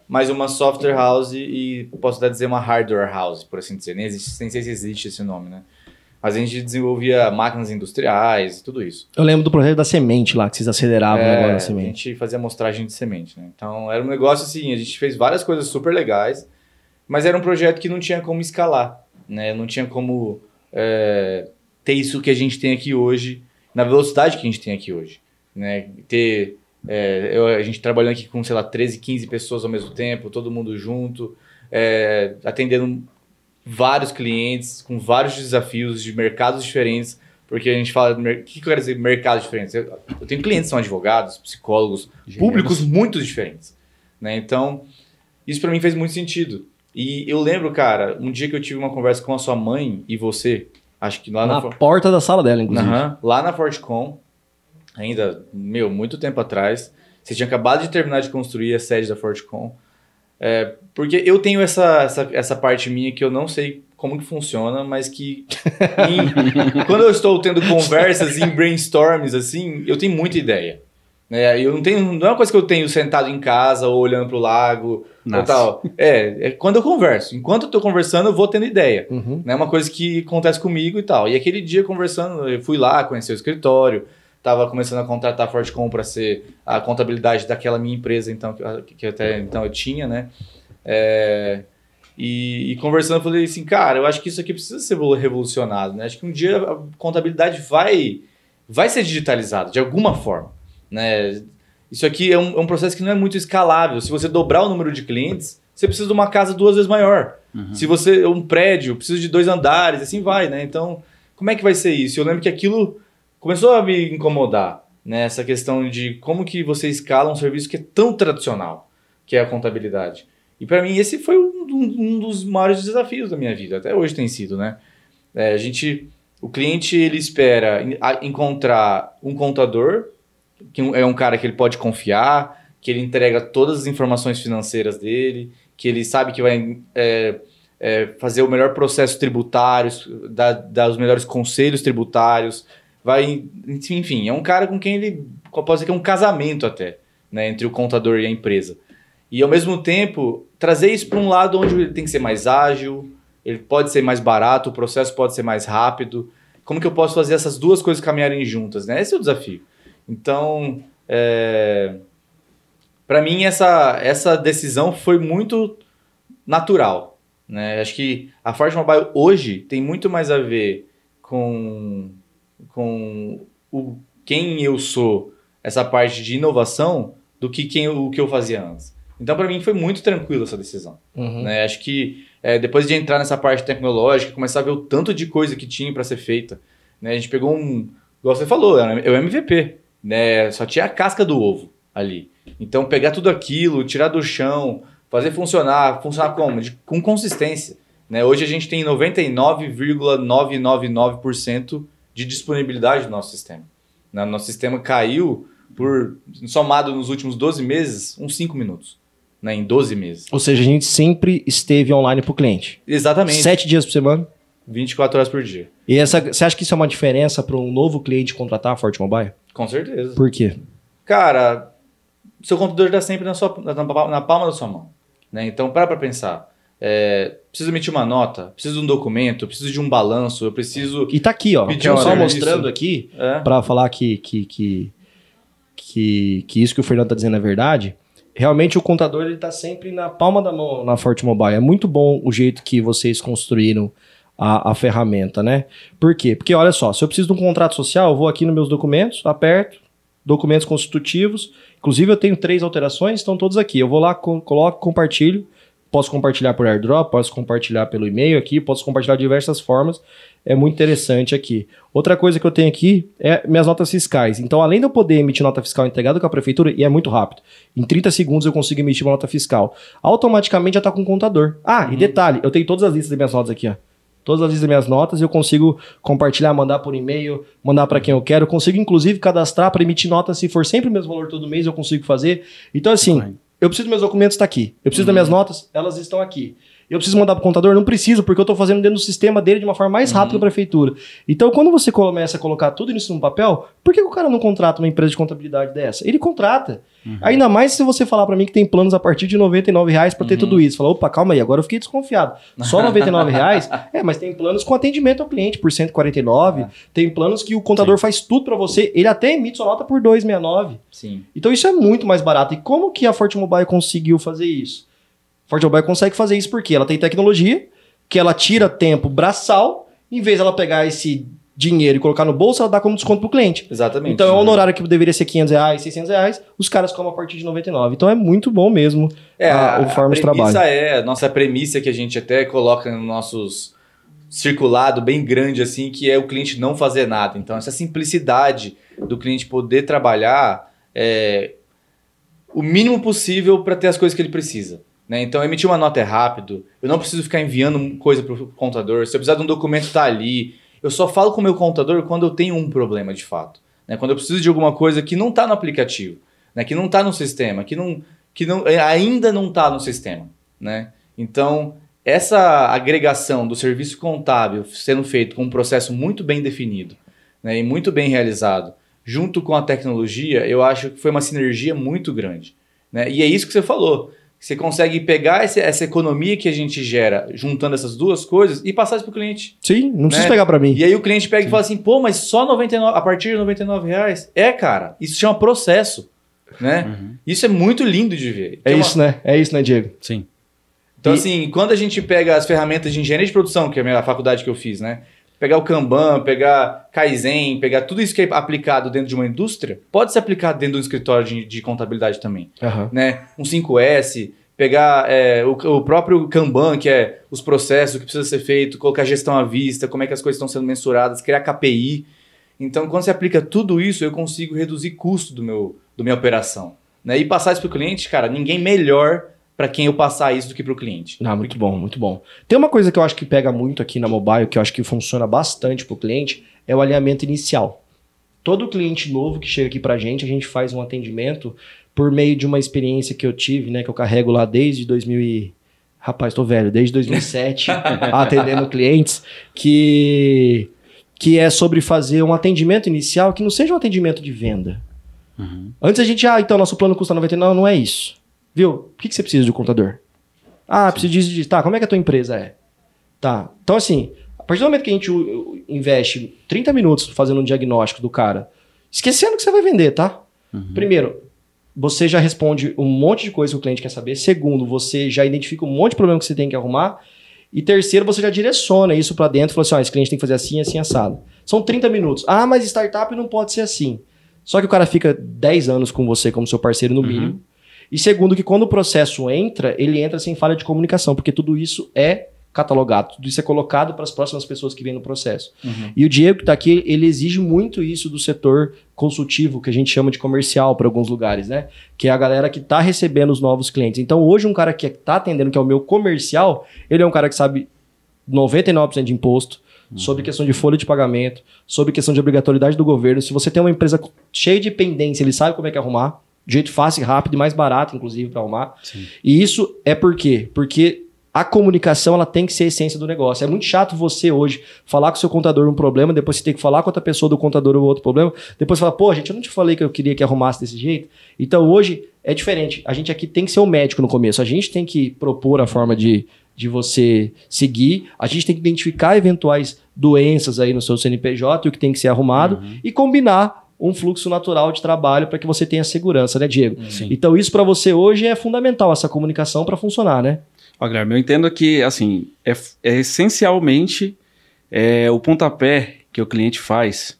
mas uma software house e, posso até dizer, uma hardware house, por assim dizer. Nem, existe, nem sei se existe esse nome, né? Mas a gente desenvolvia máquinas industriais e tudo isso. Eu lembro do projeto da semente lá, que vocês aceleravam o negócio da É, a semente. gente fazia amostragem de semente, né? Então era um negócio assim, a gente fez várias coisas super legais, mas era um projeto que não tinha como escalar, né? Não tinha como é, ter isso que a gente tem aqui hoje, na velocidade que a gente tem aqui hoje, né? Ter é, eu- a gente trabalhando aqui com, sei lá, 13, 15 pessoas ao mesmo tempo, todo mundo junto, é, atendendo vários clientes, com vários desafios de mercados diferentes, porque a gente fala, o que eu quero dizer mercados diferentes? Eu, eu tenho clientes que são advogados, psicólogos, públicos muito diferentes, né? Então, isso pra mim fez muito sentido. E eu lembro, cara, um dia que eu tive uma conversa com a sua mãe e você, acho que lá na, Na For- porta da sala dela, inclusive. Aham, lá na Fortcom, ainda, meu, muito tempo atrás, você tinha acabado de terminar de construir a sede da Fortcom, é, porque eu tenho essa, essa, essa parte minha que eu não sei como que funciona, mas que em- quando eu estou tendo conversas em brainstorms assim, eu tenho muita ideia. Né? Eu não tenho, não é uma coisa que eu tenho sentado em casa ou olhando para o lago ou Nasce. tal. É, é quando eu converso. Enquanto eu estou conversando, eu vou tendo ideia. Uhum. É uma coisa que acontece comigo e tal. E aquele dia conversando, eu fui lá, conheci o escritório, tava começando a contratar a Fortcom para ser a contabilidade daquela minha empresa, então que, que até então eu tinha, né? É, e, e conversando, eu falei assim, cara, eu acho que isso aqui precisa ser revolucionado, né? Acho que um dia a contabilidade vai, vai ser digitalizada de alguma forma, né? Isso aqui é um, é um processo que não é muito escalável. Se você dobrar o número de clientes, você precisa de uma casa duas vezes maior. Se você um prédio precisa de dois andares, assim vai, né? Então, como é que vai ser isso? Eu lembro que aquilo começou a me incomodar, né? Essa questão de como que você escala um serviço que é tão tradicional, que é a contabilidade. E para mim esse foi um, um- dos maiores desafios da minha vida, até hoje tem sido, né? É, a gente, o cliente ele espera encontrar um contador que é um cara que ele pode confiar, que ele entrega todas as informações financeiras dele, que ele sabe que vai é, é, fazer o melhor processo tributário, dar os melhores conselhos tributários, vai, enfim, é um cara com quem ele pode dizer que é um casamento até, né, entre o contador e a empresa. E ao mesmo tempo trazer isso para um lado onde ele tem que ser mais ágil, ele pode ser mais barato, o processo pode ser mais rápido. Como que eu posso fazer essas duas coisas caminharem juntas, né? Esse é o desafio. Então, é... para mim essa essa decisão foi muito natural, né? Acho que a Forte Mobile hoje tem muito mais a ver com com o quem eu sou, essa parte de inovação, do que quem o que eu fazia antes. Então, para mim foi muito tranquilo essa decisão. Uhum. Né? Acho que é, depois de entrar nessa parte tecnológica, começar a ver o tanto de coisa que tinha para ser feita, né? A gente pegou um, igual você falou, é o MVP, né? Só tinha a casca do ovo ali. Então pegar tudo aquilo, tirar do chão, fazer funcionar, funcionar como? De- com consistência, né? Hoje a gente tem 99,999% de disponibilidade do nosso sistema. Né? Nosso sistema caiu por somado nos últimos 12 meses, uns 5 minutos, né? Em 12 meses. Ou seja, a gente sempre esteve online pro cliente. Exatamente. Sete dias por semana. 24 horas por dia. E essa, você acha que isso é uma diferença para um novo cliente contratar a Forte Mobile? Com certeza. Por quê? Cara, seu computador está sempre na, sua, na, na palma da sua mão. Né? Então, para para pensar. É, preciso emitir uma nota, preciso de um documento, preciso de um balanço, eu preciso. E tá aqui, ó. Pedir só mostrando aqui, É, para falar que, que, que, que, que isso que o Fernando tá dizendo é verdade. Realmente o contador ele tá sempre na palma da mão na Forte Mobile. É muito bom o jeito que vocês construíram a, a ferramenta, né? Por quê? Porque olha só, se eu preciso de um contrato social, eu vou aqui nos meus documentos, aperto, documentos constitutivos. Inclusive eu tenho três alterações, estão todos aqui. Eu vou lá, co- coloco, compartilho. Posso compartilhar por airdrop, posso compartilhar pelo e-mail aqui, posso compartilhar de diversas formas. É muito interessante aqui. Outra coisa que eu tenho aqui é minhas notas fiscais. Então, além de eu poder emitir nota fiscal integrada com a prefeitura, e é muito rápido, em 30 segundos eu consigo emitir uma nota fiscal. Automaticamente já está com o contador. Ah, e detalhe, eu tenho todas as listas das minhas notas aqui, ó. Todas as listas das minhas notas e eu consigo compartilhar, mandar por e-mail, mandar para quem eu quero. Eu consigo, inclusive, cadastrar para emitir nota se for sempre o mesmo valor todo mês, eu consigo fazer. Então, assim. Eu preciso dos meus documentos, está aqui. Eu preciso das minhas notas, elas estão aqui. Eu preciso mandar para o contador? Não preciso, porque eu estou fazendo dentro do sistema dele de uma forma mais rápida que a prefeitura. Então, quando você começa a colocar tudo isso no papel, por que o cara não contrata uma empresa de contabilidade dessa? Ele contrata. Ainda mais se você falar para mim que tem planos a partir de 99 reais para ter tudo isso. Fala, opa, calma aí, agora eu fiquei desconfiado. Só 99 reais? É, mas tem planos com atendimento ao cliente por 149. Tem planos que o contador faz tudo para você. Ele até emite sua nota por 269. sim. Então isso é muito mais barato. E como que a Forte Mobile conseguiu fazer isso? Forte Mobile consegue fazer isso porque ela tem tecnologia, que ela tira tempo braçal, em vez dela pegar esse dinheiro e colocar no bolso, ela dá como desconto pro cliente. Exatamente. Então é um honorário que deveria ser 500 reais, 600 reais, os caras comem a partir de 99. Então é muito bom mesmo É, a, a, o forma de trabalho. é, a nossa premissa que a gente até coloca nos nossos circulado bem grande assim, que é o cliente não fazer nada. Então essa simplicidade do cliente poder trabalhar é o mínimo possível para ter as coisas que ele precisa. Né? Então, emitir uma nota é rápido, eu não preciso ficar enviando coisa para o contador. Se eu precisar de um documento, está ali. Eu só falo com o meu contador quando eu tenho um problema de fato. Né? Quando eu preciso de alguma coisa que não está no aplicativo, né? que não está no sistema, que, não, que não, é, ainda não está no sistema. Né? Então, essa agregação do serviço contábil sendo feito com um processo muito bem definido né? e muito bem realizado, junto com a tecnologia, eu acho que foi uma sinergia muito grande. Né? E é isso que você falou. Você consegue pegar esse- essa economia que a gente gera juntando essas duas coisas e passar isso para o cliente. Sim, não precisa Né? pegar pra mim. E aí o cliente pega e fala assim, pô, mas só 99, a partir de 99 reais? É, cara, isso chama processo. Né? Uhum. Isso é muito lindo de ver. É uma- isso, né? É isso, né, Diego? Sim. Então, E- assim, quando a gente pega as ferramentas de engenharia de produção, que é a minha faculdade que eu fiz, né? Pegar o Kanban, pegar Kaizen, pegar tudo isso que é aplicado dentro de uma indústria, pode ser aplicado dentro de um escritório de, de contabilidade também, Aham. né? Um 5S, pegar é, o, o próprio Kanban, que é os processos, o que precisa ser feito, colocar gestão à vista, como é que as coisas estão sendo mensuradas, criar KPI. Então, quando você aplica tudo isso, eu consigo reduzir custo do meu, do minha operação. Né? E passar isso para o cliente, cara, ninguém melhor para quem eu passar isso do que para o cliente. Ah, muito bom, muito bom. Tem uma coisa que eu acho que pega muito aqui na mobile, que eu acho que funciona bastante pro cliente, é o alinhamento inicial. Todo cliente novo que chega aqui pra gente, a gente faz um atendimento por meio de uma experiência que eu tive, né, que eu carrego lá desde 2000 e... Rapaz, tô velho, desde 2007, atendendo clientes, que que é sobre fazer um atendimento inicial que não seja um atendimento de venda. Uhum. Antes a gente, ah, então nosso plano custa 99, não é isso. Viu? Por que, que você precisa de um contador? Ah, preciso disso, disso. Tá, como é que a tua empresa é? Tá. Então, assim, a partir do momento que a gente investe 30 minutos fazendo um diagnóstico do cara, esquecendo que você vai vender, tá? Uhum. Primeiro, você já responde um monte de coisa que o cliente quer saber. Segundo, você já identifica um monte de problema que você tem que arrumar. E terceiro, você já direciona isso pra dentro e fala assim: ó, esse cliente tem que fazer assim, assim, assado. São 30 minutos. Ah, mas startup não pode ser assim. Só que o cara fica 10 anos com você como seu parceiro no Uhum. E segundo, que quando o processo entra, ele entra sem falha de comunicação, porque tudo isso é catalogado, tudo isso é colocado para as próximas pessoas que vêm no processo. Uhum. E o Diego que está aqui, ele exige muito isso do setor consultivo, que a gente chama de comercial para alguns lugares, né? Que é a galera que está recebendo os novos clientes. Então, hoje, um cara que está atendendo, que é o meu comercial, ele é um cara que sabe 99% de imposto, sobre questão de folha de pagamento, sobre questão de obrigatoriedade do governo. Se você tem uma empresa cheia de pendência, ele sabe como é que arrumar, de jeito fácil, e rápido e mais barato, inclusive, para arrumar. Sim. E isso é por quê? Porque a comunicação ela tem que ser a essência do negócio. É muito chato você hoje falar com o seu contador um problema, depois você tem que falar com outra pessoa do contador o outro problema, depois falar, pô, gente, eu não te falei que eu queria que arrumasse desse jeito. Então hoje é diferente. A gente aqui tem que ser o médico no começo. A gente tem que propor a forma de, de você seguir. A gente tem que identificar eventuais doenças aí no seu CNPJ e o que tem que ser arrumado Uhum. e combinar um fluxo natural de trabalho para que você tenha segurança, né, Diego? Sim. Então isso para você hoje é fundamental essa comunicação para funcionar, né? Ó, Guilherme, eu entendo que, assim, é, é essencialmente é, o pontapé que o cliente faz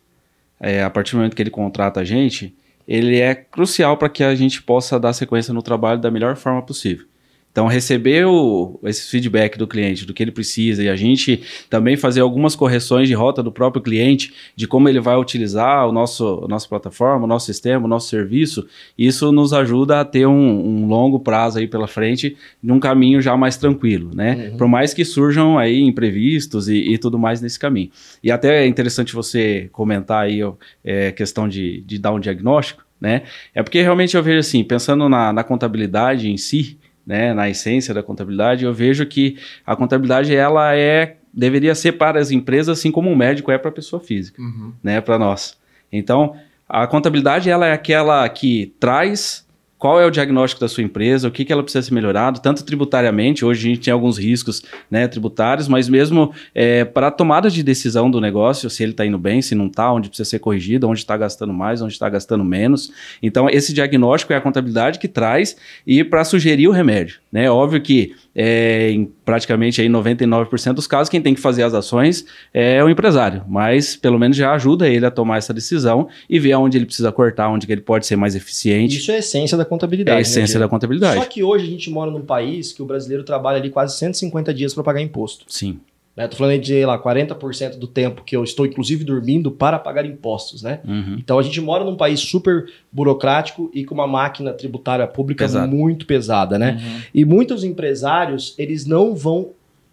é, a partir do momento que ele contrata a gente, ele é crucial para que a gente possa dar sequência no trabalho da melhor forma possível. Então, receber o, esse feedback do cliente, do que ele precisa, e a gente também fazer algumas correções de rota do próprio cliente, de como ele vai utilizar o nosso, a nossa plataforma, o nosso sistema, o nosso serviço, isso nos ajuda a ter um, um longo prazo aí pela frente, num caminho já mais tranquilo, né? Uhum. Por mais que surjam aí imprevistos e, e tudo mais nesse caminho. E até é interessante você comentar aí a é, questão de, de dar um diagnóstico, né? É porque realmente eu vejo assim, pensando na, na contabilidade em si, né, na essência da contabilidade, eu vejo que a contabilidade ela é deveria ser para as empresas assim como um médico é para a pessoa física, né, para nós. Então, a contabilidade ela é aquela que traz qual é o diagnóstico da sua empresa, o que, que ela precisa ser melhorado, tanto tributariamente, hoje a gente tem alguns riscos né, tributários, mas mesmo é, para a tomada de decisão do negócio, se ele está indo bem, se não está, onde precisa ser corrigido, onde está gastando mais, onde está gastando menos. Então, esse diagnóstico é a contabilidade que traz e para sugerir o remédio. Né? Óbvio que é, em praticamente aí 99% dos casos, quem tem que fazer as ações é o empresário, mas pelo menos já ajuda ele a tomar essa decisão e ver aonde ele precisa cortar, onde que ele pode ser mais eficiente. Isso é a essência da É contabilidade. a né, essência Diego? da contabilidade. Só que hoje a gente mora num país que o brasileiro trabalha ali quase 150 dias para pagar imposto. Sim. Né? Tô falando de, lá, 40% do tempo que eu estou, inclusive, dormindo para pagar impostos, né? Uhum. Então a gente mora num país super burocrático e com uma máquina tributária pública Pesado. muito pesada, né? Uhum. E muitos empresários, eles não vão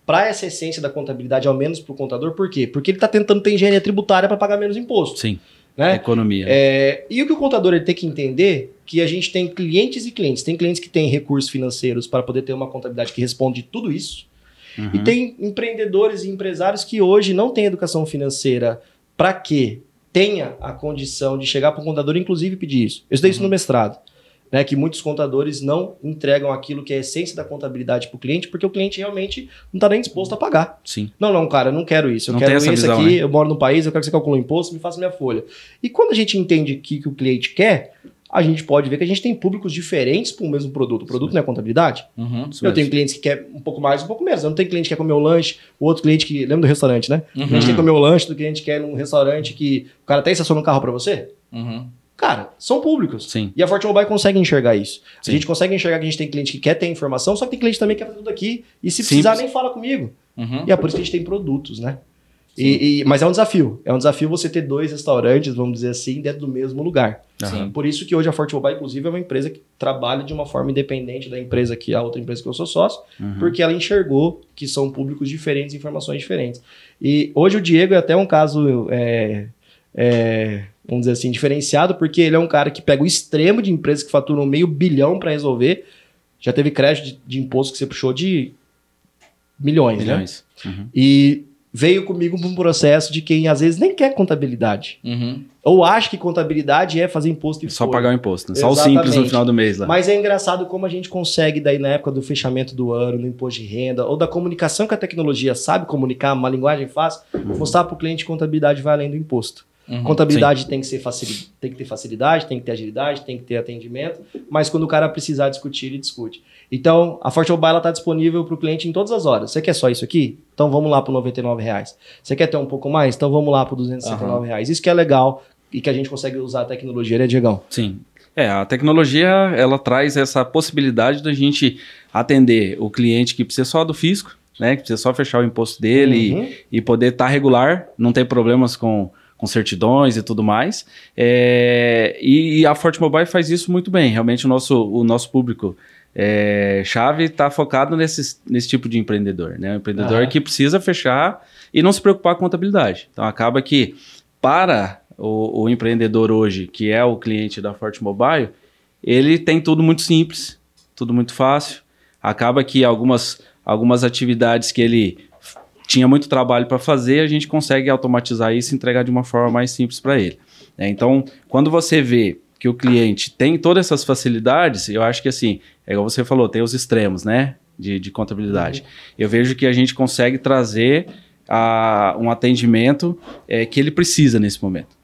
para essa essência da contabilidade, ao menos para o contador, por quê? Porque ele está tentando ter engenharia tributária para pagar menos imposto, Sim. né? Economia. É, e o que o contador ele tem que entender que a gente tem clientes e clientes. Tem clientes que têm recursos financeiros para poder ter uma contabilidade que responde tudo isso. Uhum. E tem empreendedores e empresários que hoje não têm educação financeira para que tenha a condição de chegar para o contador, inclusive pedir isso. Eu estudei isso no mestrado. Né, que muitos contadores não entregam aquilo que é a essência da contabilidade para o cliente, porque o cliente realmente não está nem disposto a pagar. Sim. Não, não, cara, eu não quero isso. Eu Não quero isso visão, aqui, né? eu moro no país, eu quero que você calcule o imposto, me faça minha folha. E quando a gente entende o que, que o cliente quer, a gente pode ver que a gente tem públicos diferentes para o mesmo produto. O produto não é contabilidade? Uhum. Eu mesmo. tenho clientes que quer um pouco mais, um pouco menos. Eu não tenho cliente que quer comer o lanche, o outro cliente que. Lembra do restaurante, né? O cliente Uhum. quer comer o lanche, do cliente quer num restaurante que o cara até estaciona um carro para você. Uhum. Cara, são públicos. Sim. E a Forte Mobile consegue enxergar isso. Sim. A gente consegue enxergar que a gente tem cliente que quer ter informação, só que tem cliente também que quer fazer tudo aqui. E se Simples. precisar, nem fala comigo. Uhum. E é por isso que a gente tem produtos, né? E, e- mas é um desafio. É um desafio você ter dois restaurantes, vamos dizer assim, dentro do mesmo lugar. Por isso que hoje a Forte Mobile, inclusive, é uma empresa que trabalha de uma forma independente da empresa que a outra empresa que eu sou sócio, Uhum. porque ela enxergou que são públicos diferentes, informações diferentes. E hoje o Diego é até um caso, é, é, vamos dizer assim, diferenciado, porque ele é um cara que pega o extremo de empresas que faturam meio bilhão para resolver. Já teve crédito de, de imposto que você puxou de milhões, né? Milhões. Uhum. E veio comigo para um processo de quem às vezes nem quer contabilidade. Uhum. Ou acha que contabilidade é fazer imposto e Só folha. pagar o imposto, né? Só o simples no final do mês lá. Mas é engraçado como a gente consegue, daí na época do fechamento do ano, no imposto de renda, ou da comunicação que a tecnologia sabe comunicar, uma linguagem fácil, mostrar para o cliente que contabilidade vai além do imposto. Uhum. Contabilidade tem que, ser facili- tem que ter facilidade, tem que ter agilidade, tem que ter atendimento, mas quando o cara precisar discutir, ele discute. Então, a Forte Mobile está disponível para o cliente em todas as horas. Você quer só isso aqui? Então vamos lá para 99 reais. Você quer ter um pouco mais? Então vamos lá para 269 reais. Isso que é legal e que a gente consegue usar a tecnologia, né, Diegão? Sim. É, a tecnologia, ela traz essa possibilidade da gente atender o cliente que precisa só do fisco, né? Que precisa só fechar o imposto dele Uhum. e, e poder estar regular, não ter problemas com, com certidões e tudo mais. É, e, e a Forte Mobile faz isso muito bem. Realmente o nosso, o nosso público é, chave está focado nesse, nesse tipo de empreendedor, né? O empreendedor Aham. que precisa fechar e não se preocupar com contabilidade. Então acaba que para o, o empreendedor hoje, que é o cliente da Forte Mobile, ele tem tudo muito simples, tudo muito fácil. Acaba que algumas, algumas atividades que ele tinha muito trabalho para fazer, a gente consegue automatizar isso e entregar de uma forma mais simples para ele. né? Então, quando você vê que o cliente tem todas essas facilidades, eu acho que assim, é igual você falou, tem os extremos, né? de, de contabilidade. Eu vejo que a gente consegue trazer a, um atendimento é, que ele precisa nesse momento.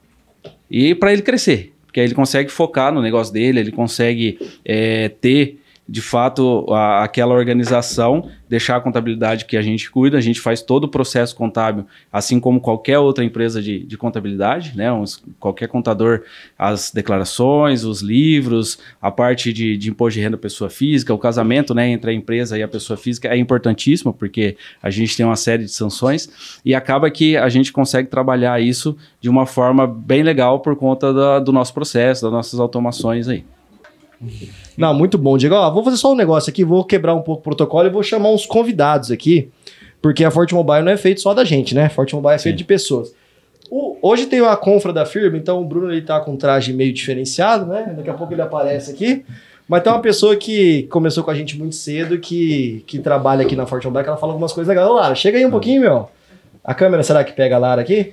E para ele crescer, porque aí ele consegue focar no negócio dele, ele consegue é, ter de fato a, aquela organização, deixar a contabilidade que a gente cuida, a gente faz todo o processo contábil, assim como qualquer outra empresa de, de contabilidade, né? Uns, qualquer contador, as declarações, os livros, a parte de, de imposto de renda pessoa física, o casamento né, entre a empresa e a pessoa física é importantíssimo, porque a gente tem uma série de sanções e acaba que a gente consegue trabalhar isso de uma forma bem legal por conta da, do nosso processo, das nossas automações aí. Não, muito bom, Diego. Ó, vou fazer só um negócio aqui, vou quebrar um pouco o protocolo e vou chamar uns convidados aqui, porque a Forte Mobile não é feito só da gente, né? Forte Mobile é feito de pessoas. O- hoje tem uma confra da firma, então o Bruno ele tá com um traje meio diferenciado, né? Daqui a pouco ele aparece aqui. Mas tem uma pessoa que começou com a gente muito cedo, que, que trabalha aqui na Forte Mobile, que ela fala algumas coisas legais. Ô, Lara, chega aí um pouquinho, meu. A câmera, será que pega a Lara aqui?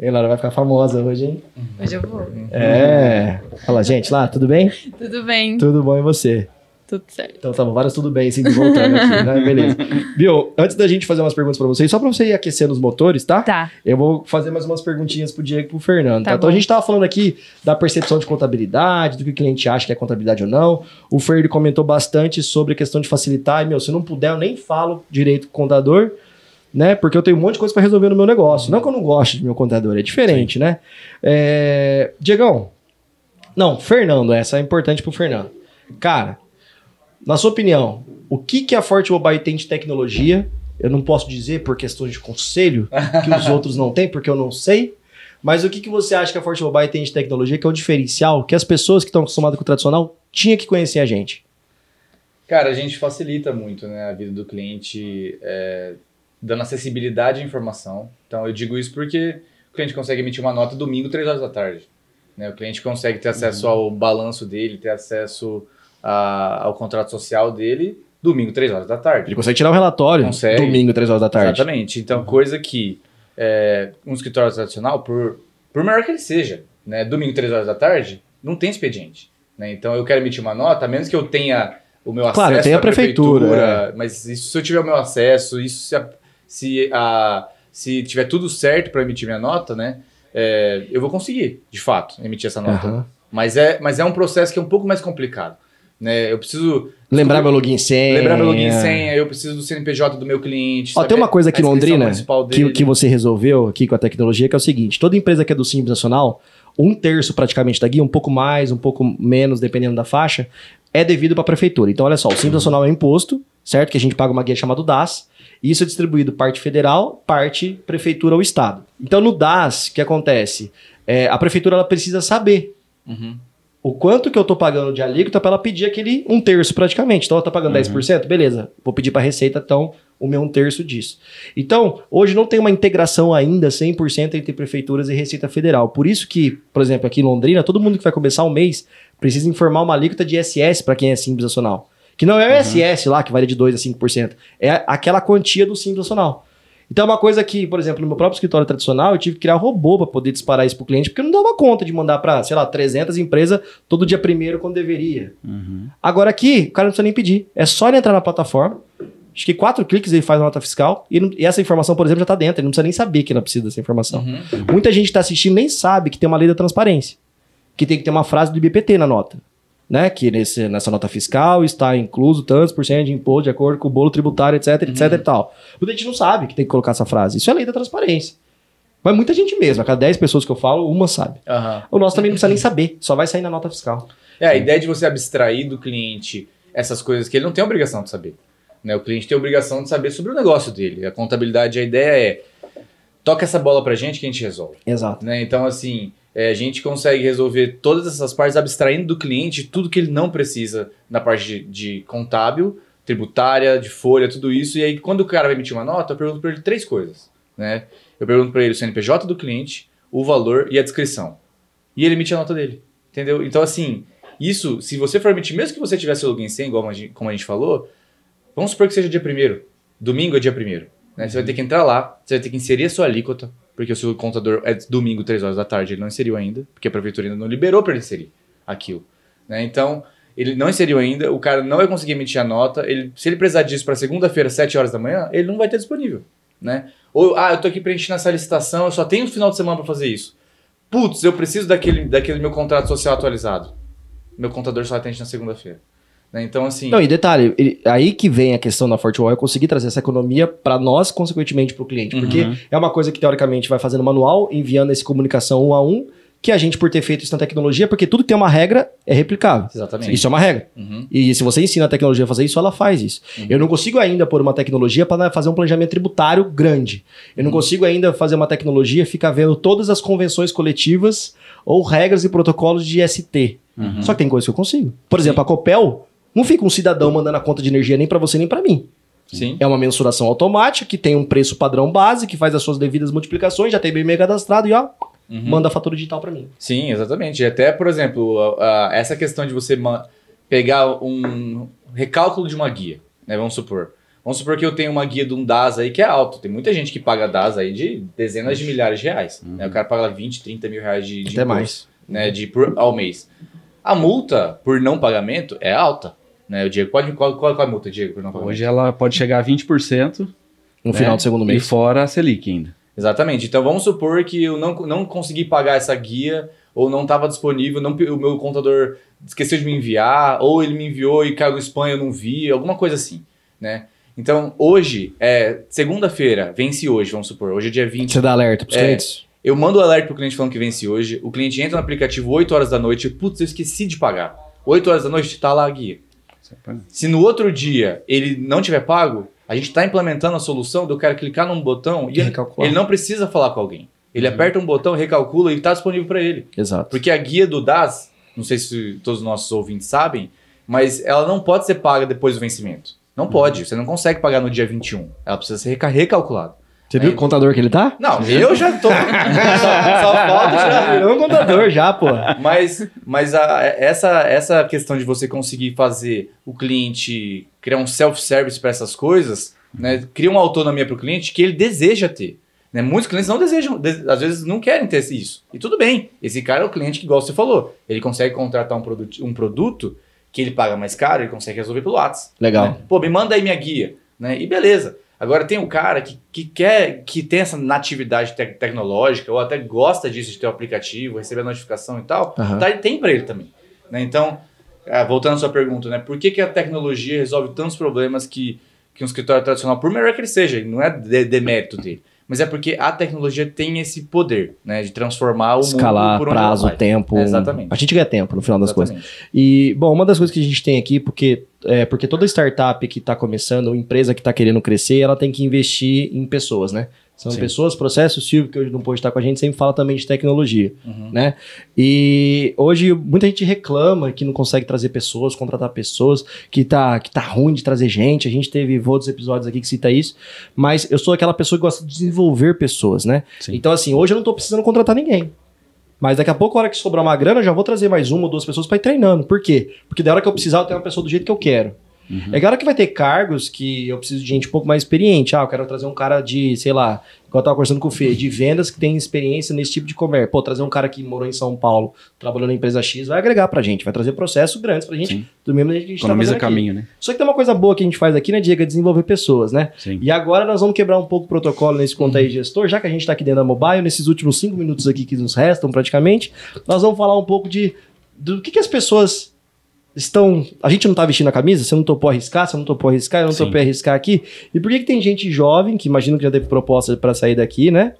Ei, Lara, vai ficar famosa hoje, hein? Hoje eu vou. É. Fala, gente, lá, tudo bem? Tudo bem, Tudo bom e você? tudo certo. Então tá bom, vários tudo bem, sempre voltando aqui, né? Beleza. Bill, antes da gente fazer umas perguntas pra vocês, só pra você ir aquecendo os motores, tá? Tá. Eu vou fazer mais umas perguntinhas pro Diego e pro Fernando, tá? Tá Então a gente tava falando aqui da percepção de contabilidade, do que o cliente acha que é contabilidade ou não. O Fer ele comentou bastante sobre a questão de facilitar. E, meu, se não puder, eu nem falo direito com o contador, né? Porque eu tenho um monte de coisa pra resolver no meu negócio. Não que eu não goste do meu contador, é diferente, né? É... Diegão, não, Fernando, essa é importante pro Fernando. Cara, na sua opinião, o que, que a Forte Mobile tem de tecnologia? Eu não posso dizer por questões de conselho que os outros não têm, porque eu não sei. Mas o que, que você acha que a Forte Mobile tem de tecnologia que é o diferencial que as pessoas que estão acostumadas com o tradicional tinham que conhecer a gente? Cara, a gente facilita muito né, a vida do cliente, é, dando acessibilidade à informação. Então, eu digo isso porque o cliente consegue emitir uma nota domingo, 3 horas da tarde. Né? O cliente consegue ter acesso ao balanço dele, ter acesso a- ao contrato social dele, domingo, 3 horas da tarde. Ele consegue tirar um relatório Consegue. domingo, 3 horas da tarde. Exatamente. Então, coisa que é, um escritório tradicional, por, por maior que ele seja, né, domingo, 3 horas da tarde, não tem expediente. Né? Então, eu quero emitir uma nota, a menos que eu tenha o meu Claro, acesso tem a à prefeitura, mas isso, se eu tiver o meu acesso, isso se, a- se, a, se tiver tudo certo para emitir minha nota, né, é, eu vou conseguir, de fato, emitir essa nota. Aham. Mas, é, mas é um processo que é um pouco mais complicado. Né? Eu preciso Lembrar meu login senha. lembrar meu login senha, eu preciso do CNPJ do meu cliente. Ó, tem uma coisa aqui em Londrina que, que você resolveu aqui com a tecnologia, que é o seguinte: toda empresa que é do Simples Nacional, um terço praticamente da guia, um pouco mais, um pouco menos, dependendo da faixa, é devido para a prefeitura. Então, olha só, o Simples Nacional é um imposto, certo? Que a gente paga uma guia chamada DAS. Isso é distribuído parte federal, parte prefeitura ou estado. Então, no DAS, o que acontece? É, a prefeitura ela precisa saber Uhum. o quanto que eu tô pagando de alíquota para ela pedir aquele um terço praticamente. Então ela tá pagando 10%, beleza. Vou pedir para Receita, então, o meu um terço disso. Então, hoje não tem uma integração ainda 100% entre prefeituras e Receita Federal. Por isso que, por exemplo, aqui em Londrina, todo mundo que vai começar um mês precisa informar uma alíquota de ISS para quem é Simples Nacional. Que não é o ISS lá, que varia de 2% a 5%. É aquela quantia do Simples Nacional. Então é uma coisa que, por exemplo, no meu próprio escritório tradicional, eu tive que criar robô para poder disparar isso pro cliente, porque eu não dava conta de mandar para, sei lá, 300 empresas todo dia primeiro quando deveria. Uhum. Agora aqui, o cara não precisa nem pedir. É só ele entrar na plataforma. Acho que quatro cliques ele faz a nota fiscal e, não- e essa informação, por exemplo, já está dentro. Ele não precisa nem saber que ele precisa dessa informação. Uhum. Muita gente que está assistindo nem sabe que tem uma lei da transparência. Que tem que ter uma frase do IBPT na nota. Né? Que nesse, nessa nota fiscal está incluso tantos por cento de imposto de acordo com o bolo tributário, etc, etc e tal. Muita gente não sabe que tem que colocar essa frase. Isso é lei da transparência. Mas muita gente mesmo. A cada 10 pessoas que eu falo, uma sabe. Aham. O nosso também não precisa nem saber. Só vai sair na nota fiscal. É, a ideia de você abstrair do cliente essas coisas que ele não tem obrigação de saber. Né? O cliente tem obrigação de saber sobre o negócio dele. A contabilidade, a ideia é toca essa bola pra gente que a gente resolve. Exato. né? Então, assim, é, a gente consegue resolver todas essas partes abstraindo do cliente tudo que ele não precisa na parte de, de contábil, tributária, de folha, tudo isso. E aí, quando o cara vai emitir uma nota, eu pergunto para ele três coisas. Né? Eu pergunto para ele o CNPJ do cliente, o valor e a descrição. E ele emite a nota dele. Entendeu? Então, assim, isso, se você for emitir, mesmo que você tivesse login sem, igual a gente- como a gente falou, vamos supor que seja dia primeiro. Domingo é dia primeiro. Né? Você vai ter que entrar lá, você vai ter que inserir a sua alíquota, porque o seu contador é domingo, 3 horas da tarde, ele não inseriu ainda, porque a prefeitura ainda não liberou para ele inserir aquilo. né? Então, ele não inseriu ainda, o cara não vai conseguir emitir a nota, ele, se ele precisar disso para segunda-feira, 7 horas da manhã, ele não vai ter disponível, né? Ou, ah, eu tô aqui preenchendo essa licitação, eu só tenho o final de semana para fazer isso. Putz, eu preciso daquele, daquele meu contrato social atualizado. Meu contador só atende na segunda-feira. Né? Então, assim... Não, e detalhe, ele- aí que vem a questão da Fortwall, é conseguir trazer essa economia para nós, consequentemente, para o cliente. Porque Uhum. é uma coisa que, teoricamente, vai fazendo manual, enviando essa comunicação um a um, que a gente, por ter feito isso na tecnologia, porque tudo que tem uma regra é replicável. Exatamente. Isso é uma regra. Uhum. E se você ensina a tecnologia a fazer isso, ela faz isso. Eu não consigo ainda pôr uma tecnologia para fazer um planejamento tributário grande. Eu não consigo ainda fazer uma tecnologia ficar vendo todas as convenções coletivas ou regras e protocolos de ST. Uhum. Só que tem coisas que eu consigo. Por exemplo, a Copel não fica um cidadão mandando a conta de energia nem para você nem para mim. Sim. É uma mensuração automática que tem um preço padrão base, que faz as suas devidas multiplicações, já tem bem meio cadastrado e ó, Uhum. manda a fatura digital para mim. Sim, exatamente. E até, por exemplo, a- essa questão de você pegar um recálculo de uma guia, né? Vamos supor. Vamos supor que eu tenho uma guia de um DAS aí que é alto. Tem muita gente que paga DAS aí de dezenas de milhares de reais. né? O cara paga 20, 30 mil reais de, de Até imposto, mais. né? De, por, ao mês. A multa por não pagamento é alta. Né? O Diego, pode, qual, qual, qual é a multa, Diego, por não pagamento? Hoje ela pode chegar a 20% No Né? final do segundo e mês. fora a Selic ainda. Exatamente. Então vamos supor que eu não, não consegui pagar essa guia, ou não estava disponível, não, o meu contador esqueceu de me enviar, ou ele me enviou e caiu no spam e eu não vi, alguma coisa assim, né? Então hoje, é segunda-feira, vence hoje, vamos supor, hoje é dia 20. Você dá alerta pros É. clientes? Eu mando o alerta pro cliente falando que vence hoje, o cliente entra no aplicativo 8 horas da noite, putz, eu esqueci de pagar. 8 horas da noite tá lá a guia. Se no outro dia ele não tiver pago, a gente está implementando a solução do cara clicar num botão e ele, ele não precisa falar com alguém. Ele aperta um botão, recalcula e está disponível para ele. Exato. Porque a guia do DAS, não sei se todos os nossos ouvintes sabem, mas ela não pode ser paga depois do vencimento. Não pode, você não consegue pagar no dia 21. Ela precisa ser reca- recalculada. Você viu É. o contador que ele tá? Não, eu já tô. só, só falta já. Virou um contador já, pô. Mas, mas a- essa, essa questão de você conseguir fazer o cliente criar um self-service para essas coisas, né, cria uma autonomia para o cliente que ele deseja ter. Né? Muitos clientes não desejam, de- às vezes não querem ter isso. E tudo bem, esse cara é o cliente que, igual você falou, ele consegue contratar um produto, um produto que ele paga mais caro, ele consegue resolver pelo WhatsApp. Legal. né? Pô, me manda aí minha guia. Né? E beleza. Agora tem o cara que, que quer, que tem essa natividade tec- tecnológica, ou até gosta disso de ter o aplicativo, receber a notificação e tal, Aham. tá, tem para ele também. Né? Então, ah, voltando à sua pergunta, né? Por que, que a tecnologia resolve tantos problemas que, que um escritório tradicional, por melhor que ele seja, não é de- demérito dele, mas é porque a tecnologia tem esse poder, né? De transformar o Escalar mundo por onde prazo, tempo. É, exatamente. A gente ganha tempo no final das coisas. Exatamente. E, bom, uma das coisas que a gente tem aqui, porque, é, porque toda startup que está começando, ou empresa que está querendo crescer, ela tem que investir em pessoas, né? São Sim. pessoas, processos. O Silvio, que hoje não pode estar com a gente, sempre fala também de tecnologia, Uhum. né? E hoje muita gente reclama que não consegue trazer pessoas, contratar pessoas, que tá, que tá ruim de trazer gente. A gente teve outros episódios aqui que cita isso, mas eu sou aquela pessoa que gosta de desenvolver pessoas, né? Sim. Então, assim, hoje eu não tô precisando contratar ninguém. Mas daqui a pouco, a hora que sobrar uma grana, eu já vou trazer mais uma ou duas pessoas para ir treinando. Por quê? Porque da hora que eu precisar, eu tenho uma pessoa do jeito que eu quero. É claro que vai ter cargos que eu preciso de gente um pouco mais experiente. Ah, eu quero trazer um cara de, sei lá, igual eu tava conversando com o Fê, de vendas que tem experiência nesse tipo de comércio. Pô, trazer um cara que morou em São Paulo, trabalhou na empresa X, vai agregar pra gente, vai trazer processos grandes pra gente, Sim. do mesmo jeito que a gente Economiza tá fazendo aqui. caminho, né? Só que tem uma coisa boa que a gente faz aqui, né, Diego? É desenvolver pessoas, né? Sim. E agora nós vamos quebrar um pouco o protocolo nesse ponto aí, gestor, já que a gente está aqui dentro da mobile, nesses últimos cinco minutos aqui que nos restam praticamente, nós vamos falar um pouco de do que, que as pessoas estão. A gente não tá vestindo a camisa, você não topou arriscar, você não topou arriscar, eu não Sim. topei arriscar aqui. E por que, que tem gente jovem, que imagino que já teve proposta para sair daqui, né?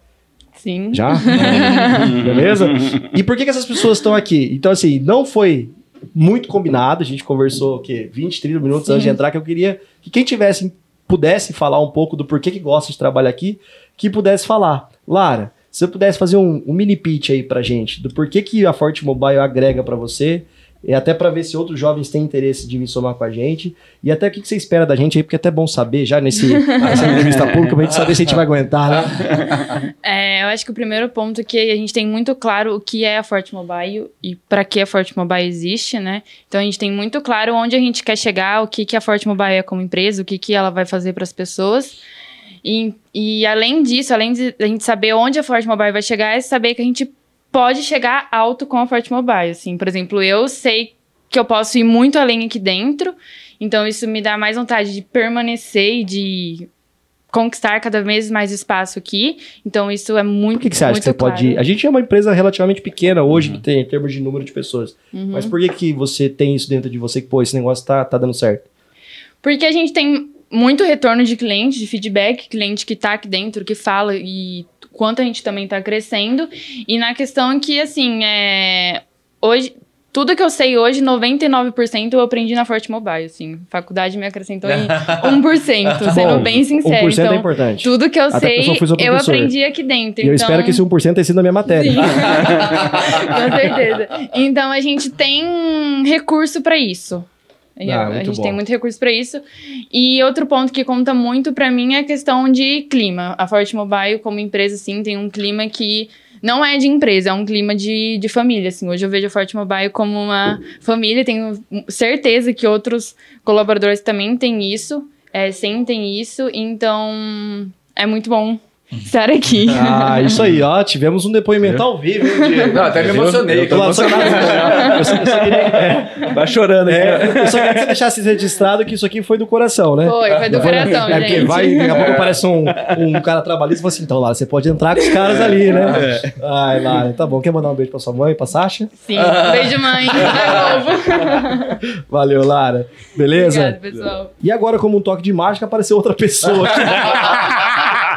Sim. Já? Beleza? E por que, que essas pessoas estão aqui? Então, assim, não foi muito combinado. A gente conversou o quê? 20, 30 minutos Sim. antes de entrar, que eu queria que quem tivesse, pudesse falar um pouco do porquê que gosta de trabalhar aqui, que pudesse falar. Lara, se você pudesse fazer um, um mini pitch aí pra gente, do porquê que a Forte Mobile agrega pra você, e até pra ver se outros jovens têm interesse de vir somar com a gente, e até o que, que você espera da gente aí, porque é até bom saber já nesse, nessa entrevista pública, pra gente saber se a gente vai aguentar, né? É, eu acho que o primeiro ponto é que a gente tem muito claro o que é a Forte Mobile e para que a Forte Mobile existe, né? Então a gente tem muito claro onde a gente quer chegar, o que, que a Forte Mobile é como empresa, o que, que ela vai fazer para as pessoas. E, e além disso, além de a gente saber onde a Forte Mobile vai chegar, é saber que a gente pode chegar alto com a Forte Mobile. Assim, por exemplo, eu sei que eu posso ir muito além aqui dentro. Então isso me dá mais vontade de permanecer e de conquistar cada vez mais espaço aqui. Então isso é muito Por que, que você acha que você claro. pode ir? A gente é uma empresa relativamente pequena hoje, Uhum. que tem em termos de número de pessoas. Uhum. Mas por que, que você tem isso dentro de você? Que, pô, esse negócio tá, tá dando certo. Porque a gente tem muito retorno de cliente, de feedback, cliente que tá aqui dentro, que fala e quanto a gente também tá crescendo. E na questão que, assim, é, hoje, tudo que eu sei hoje, 99% eu aprendi na Forte Mobile, assim. Faculdade me acrescentou em 1%, sendo Bom, bem sincero. 1% é Então, importante. tudo que eu Até eu sei, eu professor. aprendi aqui dentro. E eu então... espero que esse 1% tenha sido na minha matéria. Com certeza. Então a gente tem recurso pra isso. Ah, a gente bom. tem muito recurso pra isso. E outro ponto que conta muito pra mim é a questão de clima. A Forte Mobile, como empresa, sim, tem um clima que não é de empresa, é um clima de, de família. Assim. Hoje eu vejo a Forte Mobile como uma família. Tenho certeza que outros colaboradores também têm isso, é, sentem isso. Então é muito bom estar aqui. Ah, isso aí, ó. Tivemos um depoimento ao vivo, hein, Diego? Não, até me emocionei. Eu tô lá, só que- eu só- eu só queria- é, Tá chorando aqui. é, eu só queria que você deixasse registrado que isso aqui foi do coração, né? Foi, foi do foi- coração, é porque gente. vai, daqui a pouco aparece um, um cara trabalhista e fala assim, então, Lara, você pode entrar com os caras ali, né? Ai, Lara, tá bom. Quer mandar um beijo pra sua mãe, pra Sasha? Sim, beijo, mãe. De novo. Valeu, Lara. Beleza? Obrigada, pessoal. E agora, como um toque de mágica, apareceu outra pessoa aqui.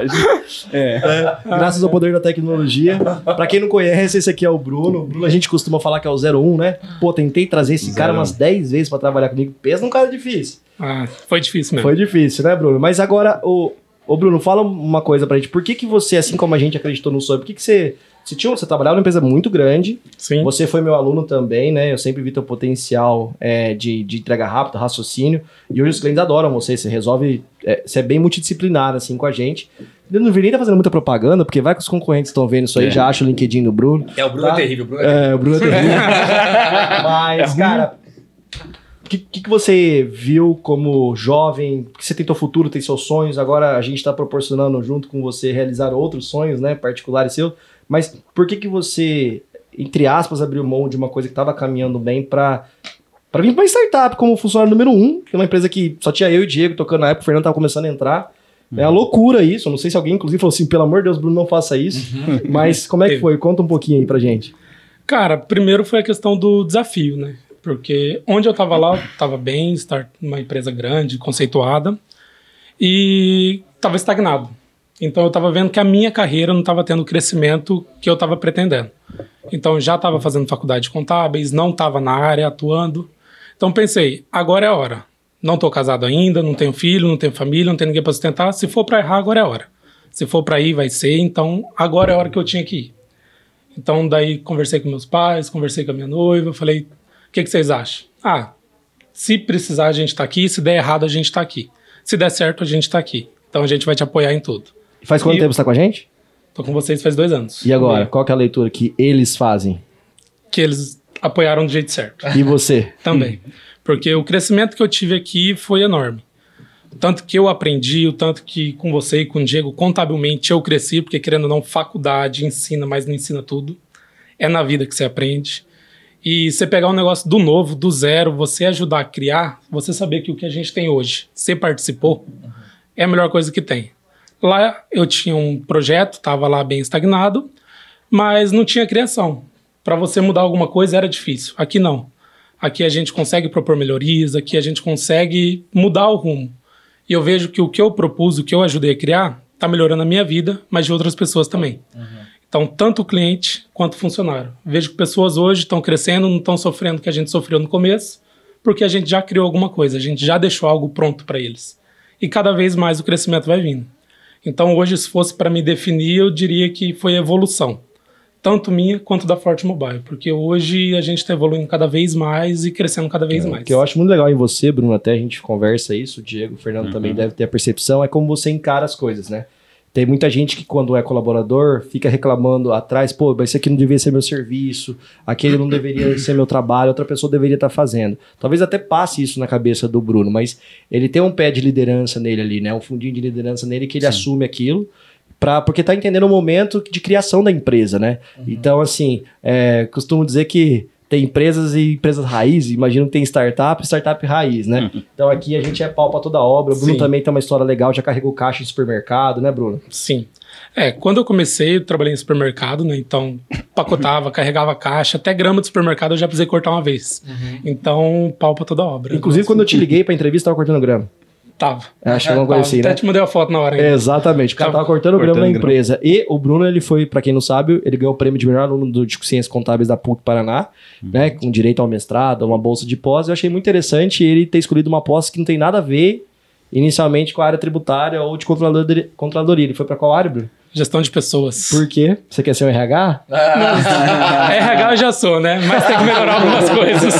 É. Graças ao poder da tecnologia. Pra quem não conhece, esse aqui é o Bruno. O Bruno a gente costuma falar que é o 01, né? Pô, tentei trazer esse cara 01. umas 10 vezes pra trabalhar comigo. Pensa num cara difícil. Ah, foi difícil mesmo. Foi difícil, né, Bruno? Mas agora, o, o Bruno, fala uma coisa pra gente. Por que, que você, assim como a gente acreditou no sonho, por que, que você. Você, tinha, você trabalhava numa empresa muito grande, Sim. você foi meu aluno também, né? Eu sempre vi teu potencial é, de, de entrega rápida, raciocínio. E hoje os clientes adoram você. Você resolve. É, você é bem multidisciplinar, assim, com a gente. Eu não vi nem tá fazendo muita propaganda, porque vai que os concorrentes estão vendo isso aí, É. já acha o LinkedIn do Bruno. É, o Bruno Tá. é terrível. O Bruno é É, o Bruno é terrível. Mas, cara, o que, que, que você viu como jovem? Porque você tem teu futuro, tem seus sonhos. Agora a gente está proporcionando junto com você realizar outros sonhos, né? Particulares seus. Mas por que que você, entre aspas, abriu mão de uma coisa que estava caminhando bem para para vir para startup como funcionário número um, que é uma empresa que só tinha eu e o Diego tocando na época, o Fernando tava começando a entrar. É uma loucura isso. Eu não sei se alguém, inclusive, falou assim: pelo amor de Deus, Bruno, não faça isso. Mas como é que foi? Conta um pouquinho aí pra gente. Cara, primeiro foi a questão do desafio, né? Porque onde eu tava lá, eu tava bem, estar numa empresa grande, conceituada, e tava estagnado. Então eu tava vendo que a minha carreira não tava tendo o crescimento que eu tava pretendendo. Então já tava fazendo faculdade de contábeis, não tava na área atuando. Então pensei, agora é a hora. Não tô casado ainda, não tenho filho, não tenho família, não tenho ninguém para sustentar. Se for para errar, agora é a hora. Se for para ir, vai ser. Então agora é a hora que eu tinha que ir. Então, daí conversei com meus pais, conversei com a minha noiva, falei: o que, que vocês acham? Ah, se precisar, a gente está aqui, se der errado, a gente está aqui. Se der certo, a gente está aqui. Então a gente vai te apoiar em tudo. E faz quanto E- tempo você tá com a gente? Tô com vocês faz dois anos. E agora, qual que é a leitura que eles fazem? Que eles apoiaram do jeito certo. E você? Também. Porque o crescimento que eu tive aqui foi enorme. O tanto que eu aprendi, o tanto que com você e com o Diego, contabilmente, eu cresci, porque querendo ou não, faculdade ensina, mas não ensina tudo. É na vida que você aprende. E você pegar um negócio do novo, do zero, você ajudar a criar, você saber que o que a gente tem hoje, você participou, é a melhor coisa que tem. Lá eu tinha um projeto, estava lá bem estagnado, mas não tinha criação. Para você mudar alguma coisa era difícil. Aqui não. Aqui a gente consegue propor melhorias, aqui a gente consegue mudar o rumo. E eu vejo que o que eu propus, o que eu ajudei a criar, está melhorando a minha vida, mas de outras pessoas também. Então, tanto o cliente quanto o funcionário. Vejo que pessoas hoje estão crescendo, não estão sofrendo o que a gente sofreu no começo, porque a gente já criou alguma coisa, a gente já deixou algo pronto para eles. E cada vez mais o crescimento vai vindo. Então, hoje, se fosse para me definir, eu diria que foi evolução. Tanto minha quanto da Forte Mobile. Porque hoje a gente está evoluindo cada vez mais e crescendo cada vez O mais. que eu acho muito legal em você, Bruno, até a gente conversa isso, o Diego, o Fernando Uhum. também deve ter a percepção, é como você encara as coisas, né? Tem muita gente que, quando é colaborador, fica reclamando atrás, pô, mas esse aqui não deveria ser meu serviço, aquele não deveria ser meu trabalho, outra pessoa deveria estar fazendo. Talvez até passe isso na cabeça do Bruno, mas ele tem um pé de liderança nele ali, né? Um fundinho de liderança nele que ele assume aquilo. Pra, porque tá entendendo o momento de criação da empresa, né? Então, assim, é, costumo dizer que tem empresas e empresas raiz, imagino que tem startup e startup raiz, né? Então aqui a gente é pau pra toda obra. O Bruno Sim. também tem uma história legal, já carregou caixa em supermercado, né, Bruno? Sim. É, quando eu comecei, eu trabalhei em supermercado, né? Então, pacotava, carregava caixa, até grama de supermercado eu já precisei cortar uma vez. Então, pau pra toda obra. Inclusive, quando eu te liguei pra entrevista, tava cortando grama. Tava. Acho que é uma coisa Tava. assim, Até né? te mandei a foto na hora ainda. Exatamente. O cara Tava tava cortando, grama cortando na grama. empresa. E o Bruno, ele foi, pra quem não sabe, ele ganhou o prêmio de melhor aluno do de Ciências Contábeis da PUC Paraná, né? Com direito ao mestrado, uma bolsa de pós. Eu achei muito interessante ele ter escolhido uma pós que não tem nada a ver inicialmente com a área tributária ou de controladoria. controladoria. Ele foi pra qual área, Bruno? Gestão de pessoas. Por quê? Você quer ser um RH? RH eu já sou, né? Mas tem que melhorar algumas coisas.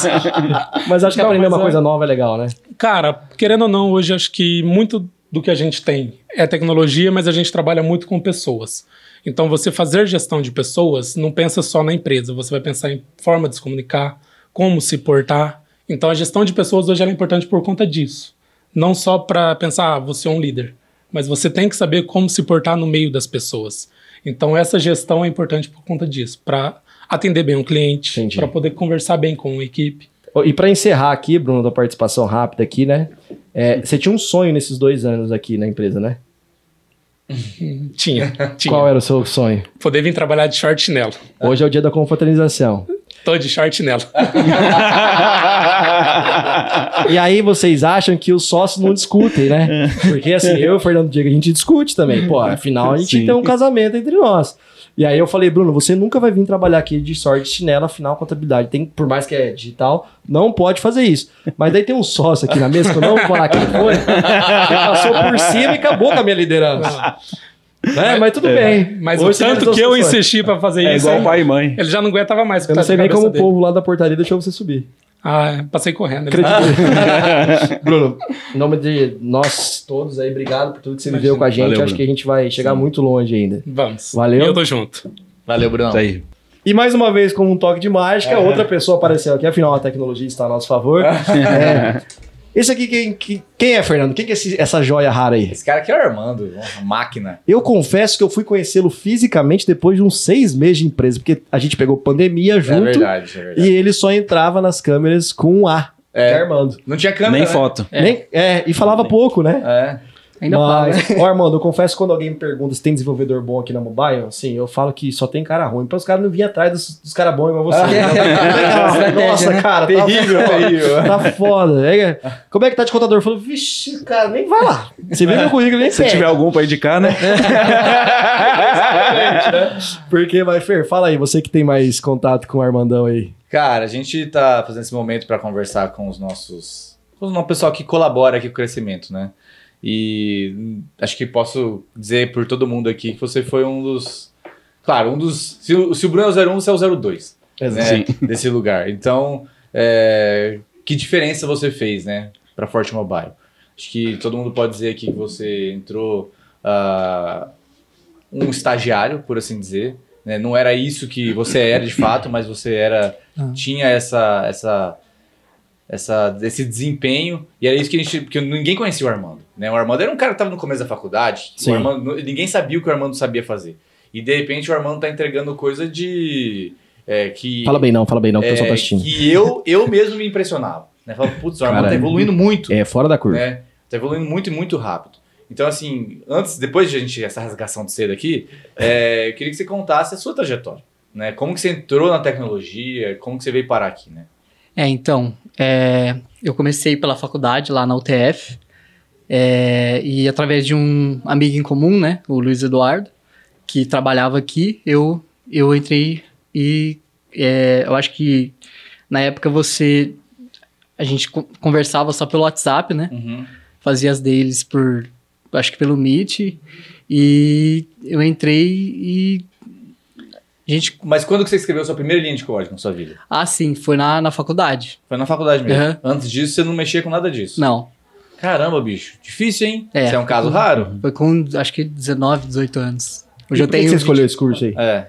Mas acho que Não, aprender uma é- coisa nova é legal, né? Cara, querendo ou não, hoje acho que muito do que a gente tem é tecnologia, mas a gente trabalha muito com pessoas. Então, você fazer gestão de pessoas não pensa só na empresa, você vai pensar em forma de se comunicar, como se portar. Então, a gestão de pessoas hoje é importante por conta disso. Não só para pensar, ah, você é um líder, mas você tem que saber como se portar no meio das pessoas. Então, essa gestão é importante por conta disso, para atender bem o cliente, para poder conversar bem com a equipe. E pra encerrar aqui, Bruno, da participação rápida aqui, né? é, você tinha um sonho nesses dois anos aqui na empresa, né? Tinha, tinha. Qual era o seu sonho? Poder vir trabalhar de short chinelo. Hoje é o dia da confraternização. Tô de short chinelo. E aí vocês acham que os sócios não discutem, né? Porque assim, eu e o Fernando Diego, a gente discute também. Pô, afinal a gente Sim. tem um casamento entre nós. E aí eu falei, Bruno, você nunca vai vir trabalhar aqui de sorte de chinelo, afinal contabilidade tem, por mais que é digital, não pode fazer isso. Mas daí tem um sócio aqui na mesa, que eu não vou falar quem foi, que passou por cima e acabou com a minha liderança. Né? Mas tudo bem. Mas Hoje o tanto que eu insisti pra fazer É isso, igual hein? pai e mãe. ele já não aguentava mais. Eu não sei nem como o dele. povo lá da portaria deixou você subir. Ah, passei correndo. Bruno, em nome de nós todos aí, obrigado por tudo que você Imagina. viveu com a gente. Valeu, Acho Bruno. que a gente vai chegar muito longe ainda. Vamos. Valeu. Eu tô junto. Valeu, Bruno. Isso aí. E mais uma vez, com um toque de mágica, outra pessoa apareceu aqui. Afinal, a tecnologia está a nosso favor. É. Esse aqui, quem, quem, quem é, Fernando? Quem que é esse- essa joia rara aí? Esse cara aqui é o Armando, uma máquina. Eu confesso que eu fui conhecê-lo fisicamente depois de uns seis meses de empresa, porque a gente pegou pandemia É junto verdade, é verdade. e ele só entrava nas câmeras com um A, É. é Armando. Não tinha câmera, Nem né? foto. Nem- é, e falava pouco, né? É. Ainda Mas, ó, Armando, eu confesso que quando alguém me pergunta se tem desenvolvedor bom aqui na mobile, assim, eu falo que só tem cara ruim. Para os caras não virem atrás dos, dos caras bons igual você. Estratégia, Nossa, né? cara, Terrível, tá, terrível. tá foda. É, como é que tá de contador? Eu falo, vixe, cara, nem vai lá. Você vê meu currículo, nem Se pega. tiver algum pra indicar, né? Né? Porque, vai, Fer, fala aí, você que tem mais contato com o Armandão aí. Cara, a gente tá fazendo esse momento para conversar com os nossos. com o pessoal que colabora aqui com o crescimento, né? E acho que posso dizer por todo mundo aqui que você foi um dos. Claro, um dos. Se o, se o Bruno é o 01, você é o 02. Né, desse lugar. Então, é, que diferença você fez, né, para Forte Mobile? Acho que todo mundo pode dizer aqui que você entrou ah, um estagiário, por assim dizer. né? Não era isso que você era de fato, mas você era tinha essa essa essa esse desempenho e era isso que a gente porque ninguém conhecia o Armando, né? O Armando era um cara que estava no começo da faculdade. Sim. O Armando, ninguém sabia o que o Armando sabia fazer. E de repente o Armando tá entregando coisa de é, que Fala bem não, fala bem não, que o é, pessoal tá assistindo. que eu, eu mesmo me impressionava. Né? Falava, putz, o Armando tá Caralho. evoluindo muito. É, fora da curva. Né? Tá evoluindo muito e muito rápido. Então, assim, antes, depois de a gente, essa rasgação de cedo aqui, é, eu queria que você contasse a sua trajetória. Né? Como que você entrou na tecnologia, como que você veio parar aqui, né? É, então, é, eu comecei pela faculdade lá na UTF, é, e através de um amigo em comum, né, o Luiz Eduardo, que trabalhava aqui, eu, eu entrei e é, eu acho que na época você, a gente co- conversava só pelo WhatsApp, né, Uhum. fazia as deles por, acho que pelo Meet, e eu entrei e gente, Mas quando que você escreveu a sua primeira linha de código na sua vida? ah sim, foi na, na faculdade, Foi na faculdade mesmo. Uhum. Antes disso, você não mexia com nada disso. não, Caramba, bicho. Difícil, hein? É. Você é um caso raro? Foi com, acho que 19, 18 anos. E Hoje eu por que que tenho. você escolheu esse curso aí? É.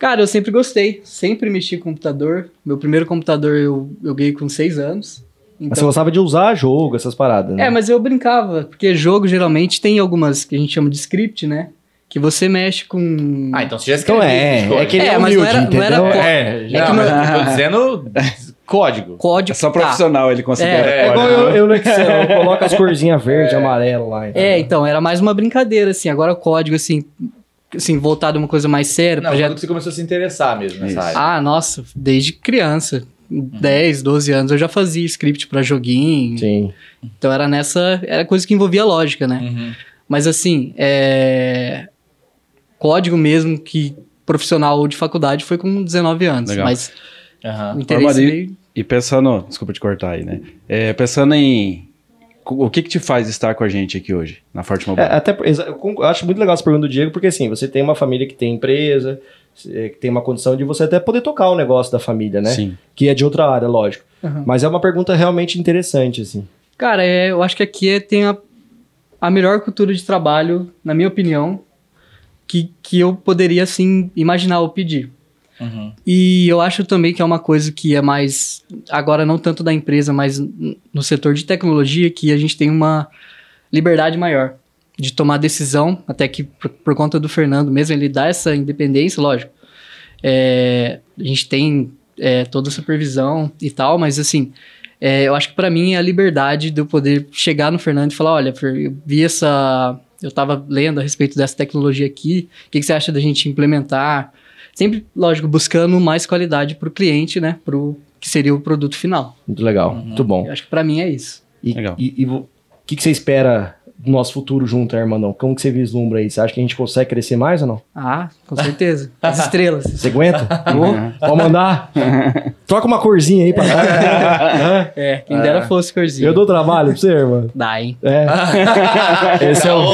Cara, eu sempre gostei. Sempre mexi com computador. Meu primeiro computador eu, eu ganhei com 6 anos. Mas você Então, gostava de usar jogo, essas paradas, né? é, mas eu brincava. Porque jogo geralmente tem algumas que a gente chama de script, né? Que você mexe com. Ah, então você já Então escreveu é, de código. é que ele é, É, mas não humilde, era- não era É, já- É que Não, mas eu tô dizendo código. Código. É só tá. profissional, ele considera. É, É igual eu, eu no Excel, eu coloco as corzinhas verde, amarelo lá. entendeu? É, então, era mais uma brincadeira, assim. Agora o código, assim, assim voltado a uma coisa mais séria, Não, projeto. quando que você começou a se interessar mesmo nessa área. Ah, nossa, desde criança. Uhum. 10, 12 anos eu já fazia script pra joguinho. Sim. Então era nessa. Era coisa que envolvia lógica, né? Uhum. Mas assim, é... código mesmo que profissional de faculdade foi com 19 anos. Legal. Mas Aham. o interesse Armando, e-. E pensando, desculpa te cortar aí, né? É, pensando em o que que te faz estar com a gente aqui hoje na Forte Mobile? É, até, eu acho muito legal essa pergunta do Diego, porque assim, você tem uma família que tem empresa, eh, que tem uma condição de você até poder tocar o negócio da família, né? Sim. Que é de outra área, lógico. Uhum. Mas é uma pergunta realmente interessante, assim. Cara, é, eu acho que aqui é- tem a, a melhor cultura de trabalho, na minha opinião, que, que eu poderia, assim, imaginar ou pedir. Uhum. E eu acho também que é uma coisa que é mais, agora não tanto da empresa, mas no setor de tecnologia, que a gente tem uma liberdade maior de tomar decisão, até que por, por conta do Fernando mesmo, ele dá essa independência, lógico. É, a gente tem é, toda a supervisão e tal, mas assim, é, eu acho que para mim é a liberdade de eu poder chegar no Fernando e falar, olha, eu vi essa... Eu tava lendo a respeito dessa tecnologia aqui, o que, que você acha da gente implementar? Sempre, lógico, buscando mais qualidade para o cliente, né? Pro que seria o produto final. Muito legal, muito bom. Eu acho que para mim é isso. E Legal. e- e o que, que você espera do nosso futuro junto, né, Armandão? Como que você vislumbra aí? Você acha que a gente consegue crescer mais ou não? Ah, com certeza. As estrelas. Você aguenta? Ô, Pode mandar? Troca uma corzinha aí pra cá. É, quem dera fosse corzinho. Eu dou trabalho pra você, irmão. Dá, hein? É. Esse é, o,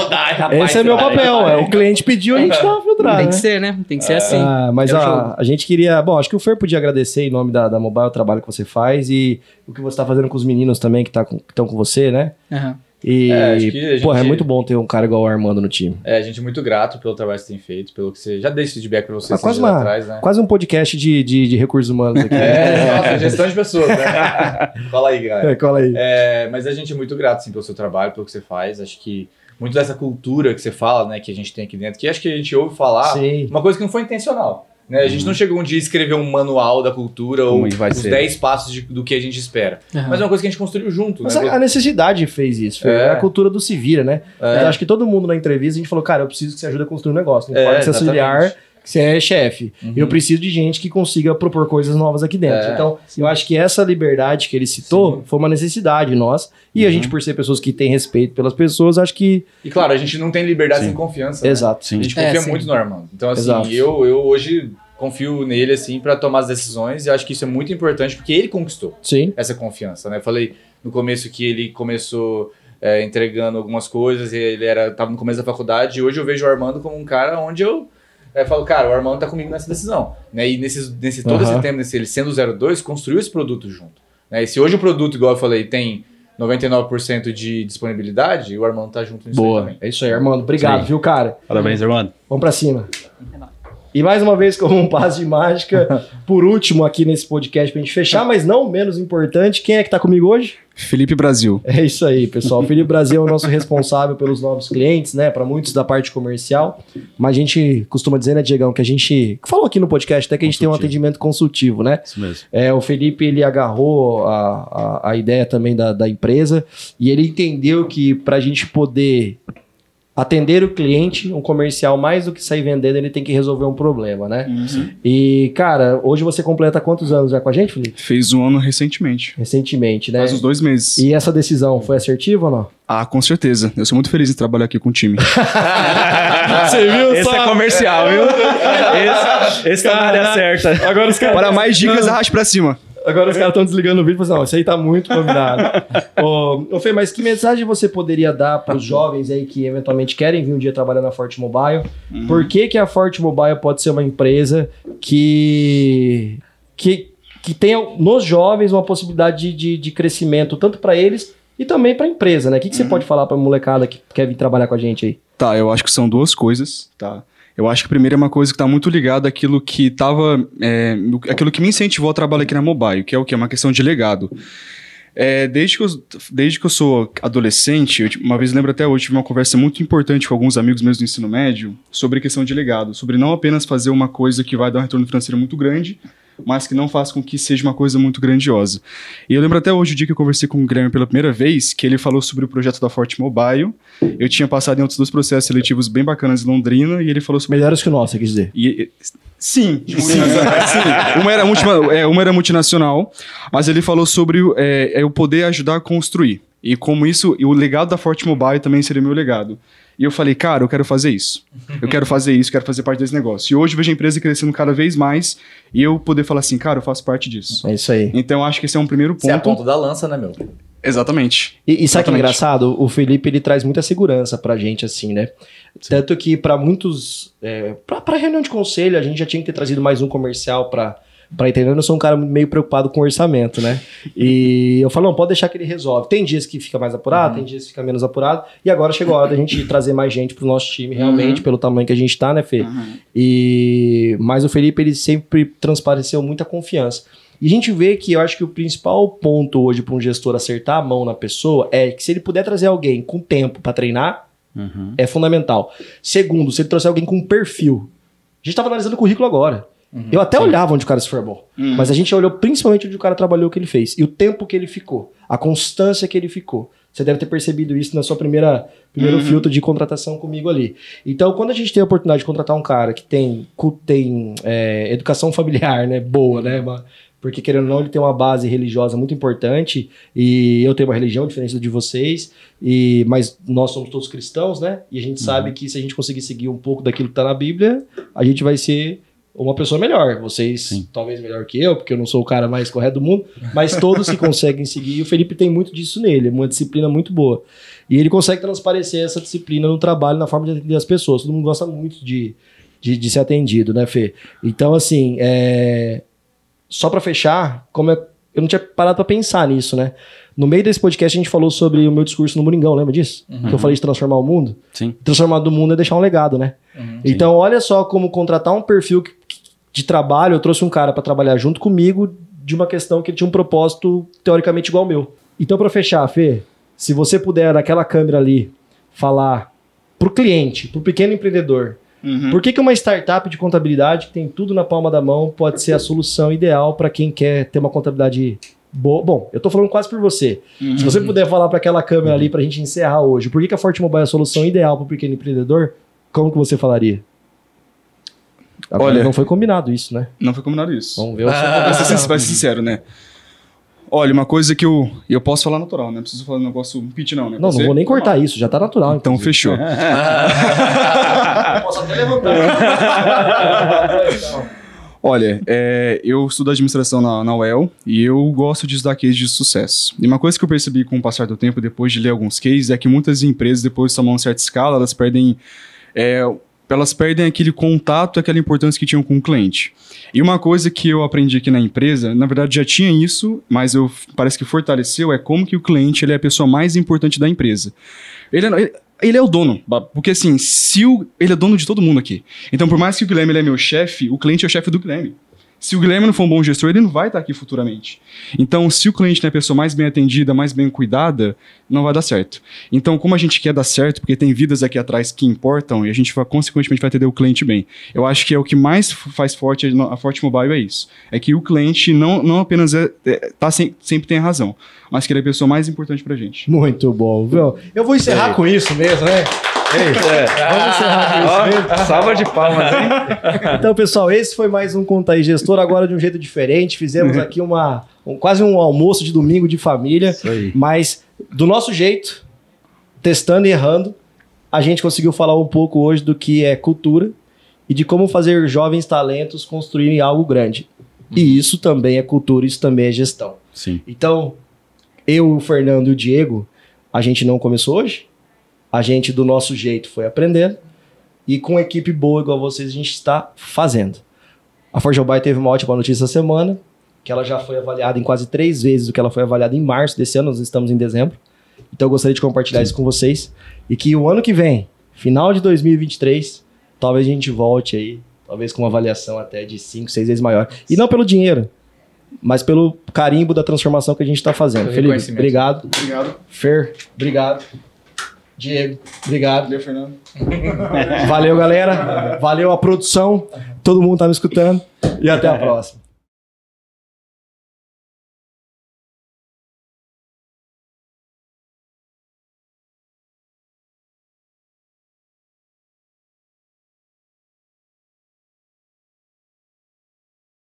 esse é meu papel. É, o cliente pediu, a gente dá uma filtrada. Tem né? que ser, né? Tem que ser assim. Ah, mas É a, a gente queria. Bom, acho que o Fer podia agradecer em nome da, da Mobile o trabalho que você faz e o que você tá fazendo com os meninos também que tá estão com você, né? Aham. E, É, a gente- porra, é muito bom ter um cara igual o Armando no time. É, a gente é muito grato pelo trabalho que você tem feito, pelo que você já deu esse feedback pra você Ah, esses quase, uma, atrás, né? quase um podcast de, de, de recursos humanos aqui. É, nossa, gestão de pessoas, né? Fala aí, galera. É, cola aí. É, mas a gente é muito grato, sim, pelo seu trabalho, pelo que você faz. Acho que muito dessa cultura que você fala, né, que a gente tem aqui dentro, que acho que a gente ouve falar, Sim. uma coisa que não foi intencional. Né? A gente não chegou um dia a escrever um manual da cultura ou os ser. 10 passos de- do que a gente espera. Aham. Mas é uma coisa que a gente construiu junto. Mas né? a a necessidade fez isso, Fer. É. A cultura do se vira, né? É. Eu acho que todo mundo na entrevista a gente falou, cara, eu preciso que você ajude a construir um negócio. Não É, pode ser exatamente. auxiliar, você é chefe. Uhum. Eu preciso de gente que consiga propor coisas novas aqui dentro. É, então, eu acho que essa liberdade que ele citou foi uma necessidade nossa. E Uhum. a gente, por ser pessoas que têm respeito pelas pessoas, acho que. E claro, a gente não tem liberdade Sim. sem confiança. né? Exato. Sim. A gente É, confia sim. muito no Armando. Então, assim, Exato. eu, eu hoje confio nele, assim, para tomar as decisões e acho que isso é muito importante porque ele conquistou Sim. essa confiança, né? Eu falei no começo que ele começou é, entregando algumas coisas e ele era, tava no começo da faculdade e hoje eu vejo o Armando como um cara onde eu é, falo, cara, o Armando tá comigo nessa decisão, né? E nesses, nesse, todo Aham. esse tempo, nesse, ele sendo 02, construiu esse produto junto. Né? E se hoje o produto, igual eu falei, tem 99% de disponibilidade, o Armando tá junto nisso aí Boa. também. É isso aí, Armando. Obrigado, Sim. viu, cara? Parabéns, Armando. Vamos pra cima. E mais uma vez, como um passo de mágica, por último aqui nesse podcast pra gente fechar, mas não menos importante, quem é que tá comigo hoje? Felipe Brasil. É isso aí, pessoal. O Felipe Brasil é o nosso responsável pelos novos clientes, né? Para muitos da parte comercial. Mas a gente costuma dizer, né, Diegão, que a gente. Falou aqui no podcast até que a gente tem um atendimento consultivo, né? Isso mesmo. É, o Felipe ele agarrou a, a, a ideia também da, da empresa e ele entendeu que para a gente poder atender o cliente, um comercial mais do que sair vendendo, ele tem que resolver um problema, né? E, cara, hoje você completa quantos anos já com a gente, Felipe? Fez um ano recentemente. Recentemente, né? Faz uns dois meses. E essa decisão foi assertiva ou não? Ah, com certeza. Eu sou muito feliz em trabalhar aqui com o time. Você viu Esse é comercial, viu? Esse, esse tá na área certa. Agora os caras. Para mais dicas, arraste pra cima. Agora os caras estão desligando o vídeo e falando, não, isso aí tá muito combinado. ô, ô, Fê, mas que mensagem você poderia dar para os jovens aí que eventualmente querem vir um dia trabalhar na Forte Mobile? Por que, que a Forte Mobile pode ser uma empresa que, que, que tenha nos jovens uma possibilidade de, de, de crescimento, tanto para eles e também para a empresa, né? O que, que você pode falar para a molecada que quer vir trabalhar com a gente aí? Tá, eu acho que são duas coisas, tá? Eu acho que primeiro é uma coisa que está muito ligada àquilo que tava. É, aquilo que me incentivou a trabalhar aqui na Mobile, que é o que? É uma questão de legado. É, desde, que eu, desde que eu sou adolescente, eu, uma vez lembro até hoje, tive uma conversa muito importante com alguns amigos meus do ensino médio sobre questão de legado, sobre não apenas fazer uma coisa que vai dar um retorno financeiro muito grande, mas que não faz com que seja uma coisa muito grandiosa. E eu lembro até hoje o dia que eu conversei com o Grêmio pela primeira vez, que ele falou sobre o projeto da Forte Mobile. Eu tinha passado em outros dois processos seletivos bem bacanas em Londrina, e ele falou sobre. Melhores que o nosso, quer dizer. E, sim, sim, sim. Uma era, multi, é, uma era multinacional, mas ele falou sobre é, é o poder ajudar a construir. E como isso, e o legado da Forte Mobile também seria meu legado. E eu falei, cara, eu quero fazer isso. Eu quero fazer isso, quero fazer parte desse negócio. E hoje eu vejo a empresa crescendo cada vez mais e eu poder falar assim, cara, eu faço parte disso. É isso aí. Então eu acho que esse é um primeiro ponto. Você é a ponta da lança, né, meu? Exatamente. E, e sabe Exatamente. que é engraçado? O Felipe ele traz muita segurança pra gente, assim, né? Sim. Tanto que para muitos. É, pra, pra reunião de conselho, a gente já tinha que ter trazido mais um comercial pra Pra entender, eu sou um cara meio preocupado com orçamento, né? E eu falo, não, pode deixar que ele resolve. Tem dias que fica mais apurado, uhum. tem dias que fica menos apurado. E agora chegou a hora da gente trazer mais gente pro nosso time, realmente, uhum. pelo tamanho que a gente tá, né, Fê? Uhum. E... Mas o Felipe, ele sempre transpareceu muita confiança. E a gente vê que eu acho que o principal ponto hoje para um gestor acertar a mão na pessoa é que se ele puder trazer alguém com tempo para treinar, uhum. é fundamental. Segundo, se ele trouxer alguém com perfil. A gente estava analisando o currículo agora. Uhum, eu até sim. olhava onde o cara se formou, uhum. mas a gente olhou principalmente onde o cara trabalhou, o que ele fez e o tempo que ele ficou, a constância que ele ficou. Você deve ter percebido isso na sua primeira primeiro uhum. filtro de contratação comigo ali. Então, quando a gente tem a oportunidade de contratar um cara que tem, tem é, educação familiar, né, boa, né, uma, porque querendo ou não, ele tem uma base religiosa muito importante e eu tenho uma religião diferente de vocês, e mas nós somos todos cristãos, né? E a gente uhum. sabe que se a gente conseguir seguir um pouco daquilo que está na Bíblia, a gente vai ser uma pessoa melhor. Vocês, Sim. talvez melhor que eu, porque eu não sou o cara mais correto do mundo, mas todos que conseguem seguir. E o Felipe tem muito disso nele, uma disciplina muito boa. E ele consegue transparecer essa disciplina no trabalho, na forma de atender as pessoas. Todo mundo gosta muito de, de, de ser atendido, né, Fê? Então, assim, é... só para fechar, como é... eu não tinha parado para pensar nisso, né? No meio desse podcast, a gente falou sobre o meu discurso no Moringão, lembra disso? Uhum. Que eu falei de transformar o mundo? Sim. Transformar do mundo é deixar um legado, né? Uhum. Então, Sim. olha só como contratar um perfil que de trabalho, eu trouxe um cara para trabalhar junto comigo de uma questão que ele tinha um propósito teoricamente igual ao meu. Então, para fechar, Fê, se você puder naquela câmera ali falar pro cliente, pro pequeno empreendedor, uhum. por que, que uma startup de contabilidade que tem tudo na palma da mão pode ser a solução ideal para quem quer ter uma contabilidade boa? Bom, eu tô falando quase por você. Uhum. Se você puder falar para aquela câmera ali para a gente encerrar hoje, por que, que a Forte Mobile é a solução ideal para o pequeno empreendedor? Como que você falaria? Olha, não foi combinado isso, né? Não foi combinado isso. Vamos ver o ah, seu Vai ser sincero, né? Olha, uma coisa que eu. Eu posso falar natural, né? Não preciso falar um negócio pitch, não, né? Não, não vou nem cortar não. isso, já tá natural. Então inclusive. fechou. posso até levantar. Olha, é, eu estudo administração na, na UEL e eu gosto de estudar cases de sucesso. E uma coisa que eu percebi com o passar do tempo, depois de ler alguns cases, é que muitas empresas, depois de tomar uma certa escala, elas perdem é, elas perdem aquele contato, aquela importância que tinham com o cliente. E uma coisa que eu aprendi aqui na empresa, na verdade já tinha isso, mas eu parece que fortaleceu, é como que o cliente ele é a pessoa mais importante da empresa. Ele, ele, é o dono, porque assim, se o, ele é dono de todo mundo aqui. Então, por mais que o Guilherme é meu chefe, o cliente é o chefe do Guilherme. Se o Guilherme não for um bom gestor, ele não vai estar aqui futuramente. Então, se o cliente não é a pessoa mais bem atendida, mais bem cuidada, não vai dar certo. Então, como a gente quer dar certo, porque tem vidas aqui atrás que importam, e a gente vai, consequentemente vai atender o cliente bem. Eu acho que é o que mais faz forte a Forte Mobile é isso. É que o cliente não, não apenas é, é tá sem, sempre tem a razão, mas que ele é a pessoa mais importante pra gente. Muito bom. Eu vou encerrar com isso mesmo, né? É. Vamos encerrar isso Salva de palmas, hein? Então, pessoal, esse foi mais um Conta aí Gestor, agora de um jeito diferente. Fizemos uhum. aqui uma, um, quase um almoço de domingo de família, mas do nosso jeito, testando e errando, a gente conseguiu falar um pouco hoje do que é cultura e de como fazer jovens talentos construírem algo grande. E uhum. isso também é cultura, isso também é gestão. Sim. Então, eu, o Fernando e o Diego, a gente não começou hoje, a gente, do nosso jeito, foi aprendendo. E com equipe boa igual vocês, a gente está fazendo. A Forja Bay teve uma ótima notícia essa semana, que ela já foi avaliada em quase três vezes o que ela foi avaliada em março desse ano, nós estamos em dezembro. Então eu gostaria de compartilhar Sim. isso com vocês. E que o ano que vem, final de 2023, talvez a gente volte aí, talvez com uma avaliação até de cinco, seis vezes maior. E não pelo dinheiro, mas pelo carimbo da transformação que a gente está fazendo. Felipe, obrigado. Obrigado. Fer, obrigado. Diego, obrigado. Valeu, Fernando. Valeu, galera. Valeu a produção. Todo mundo tá me escutando. E até a próxima.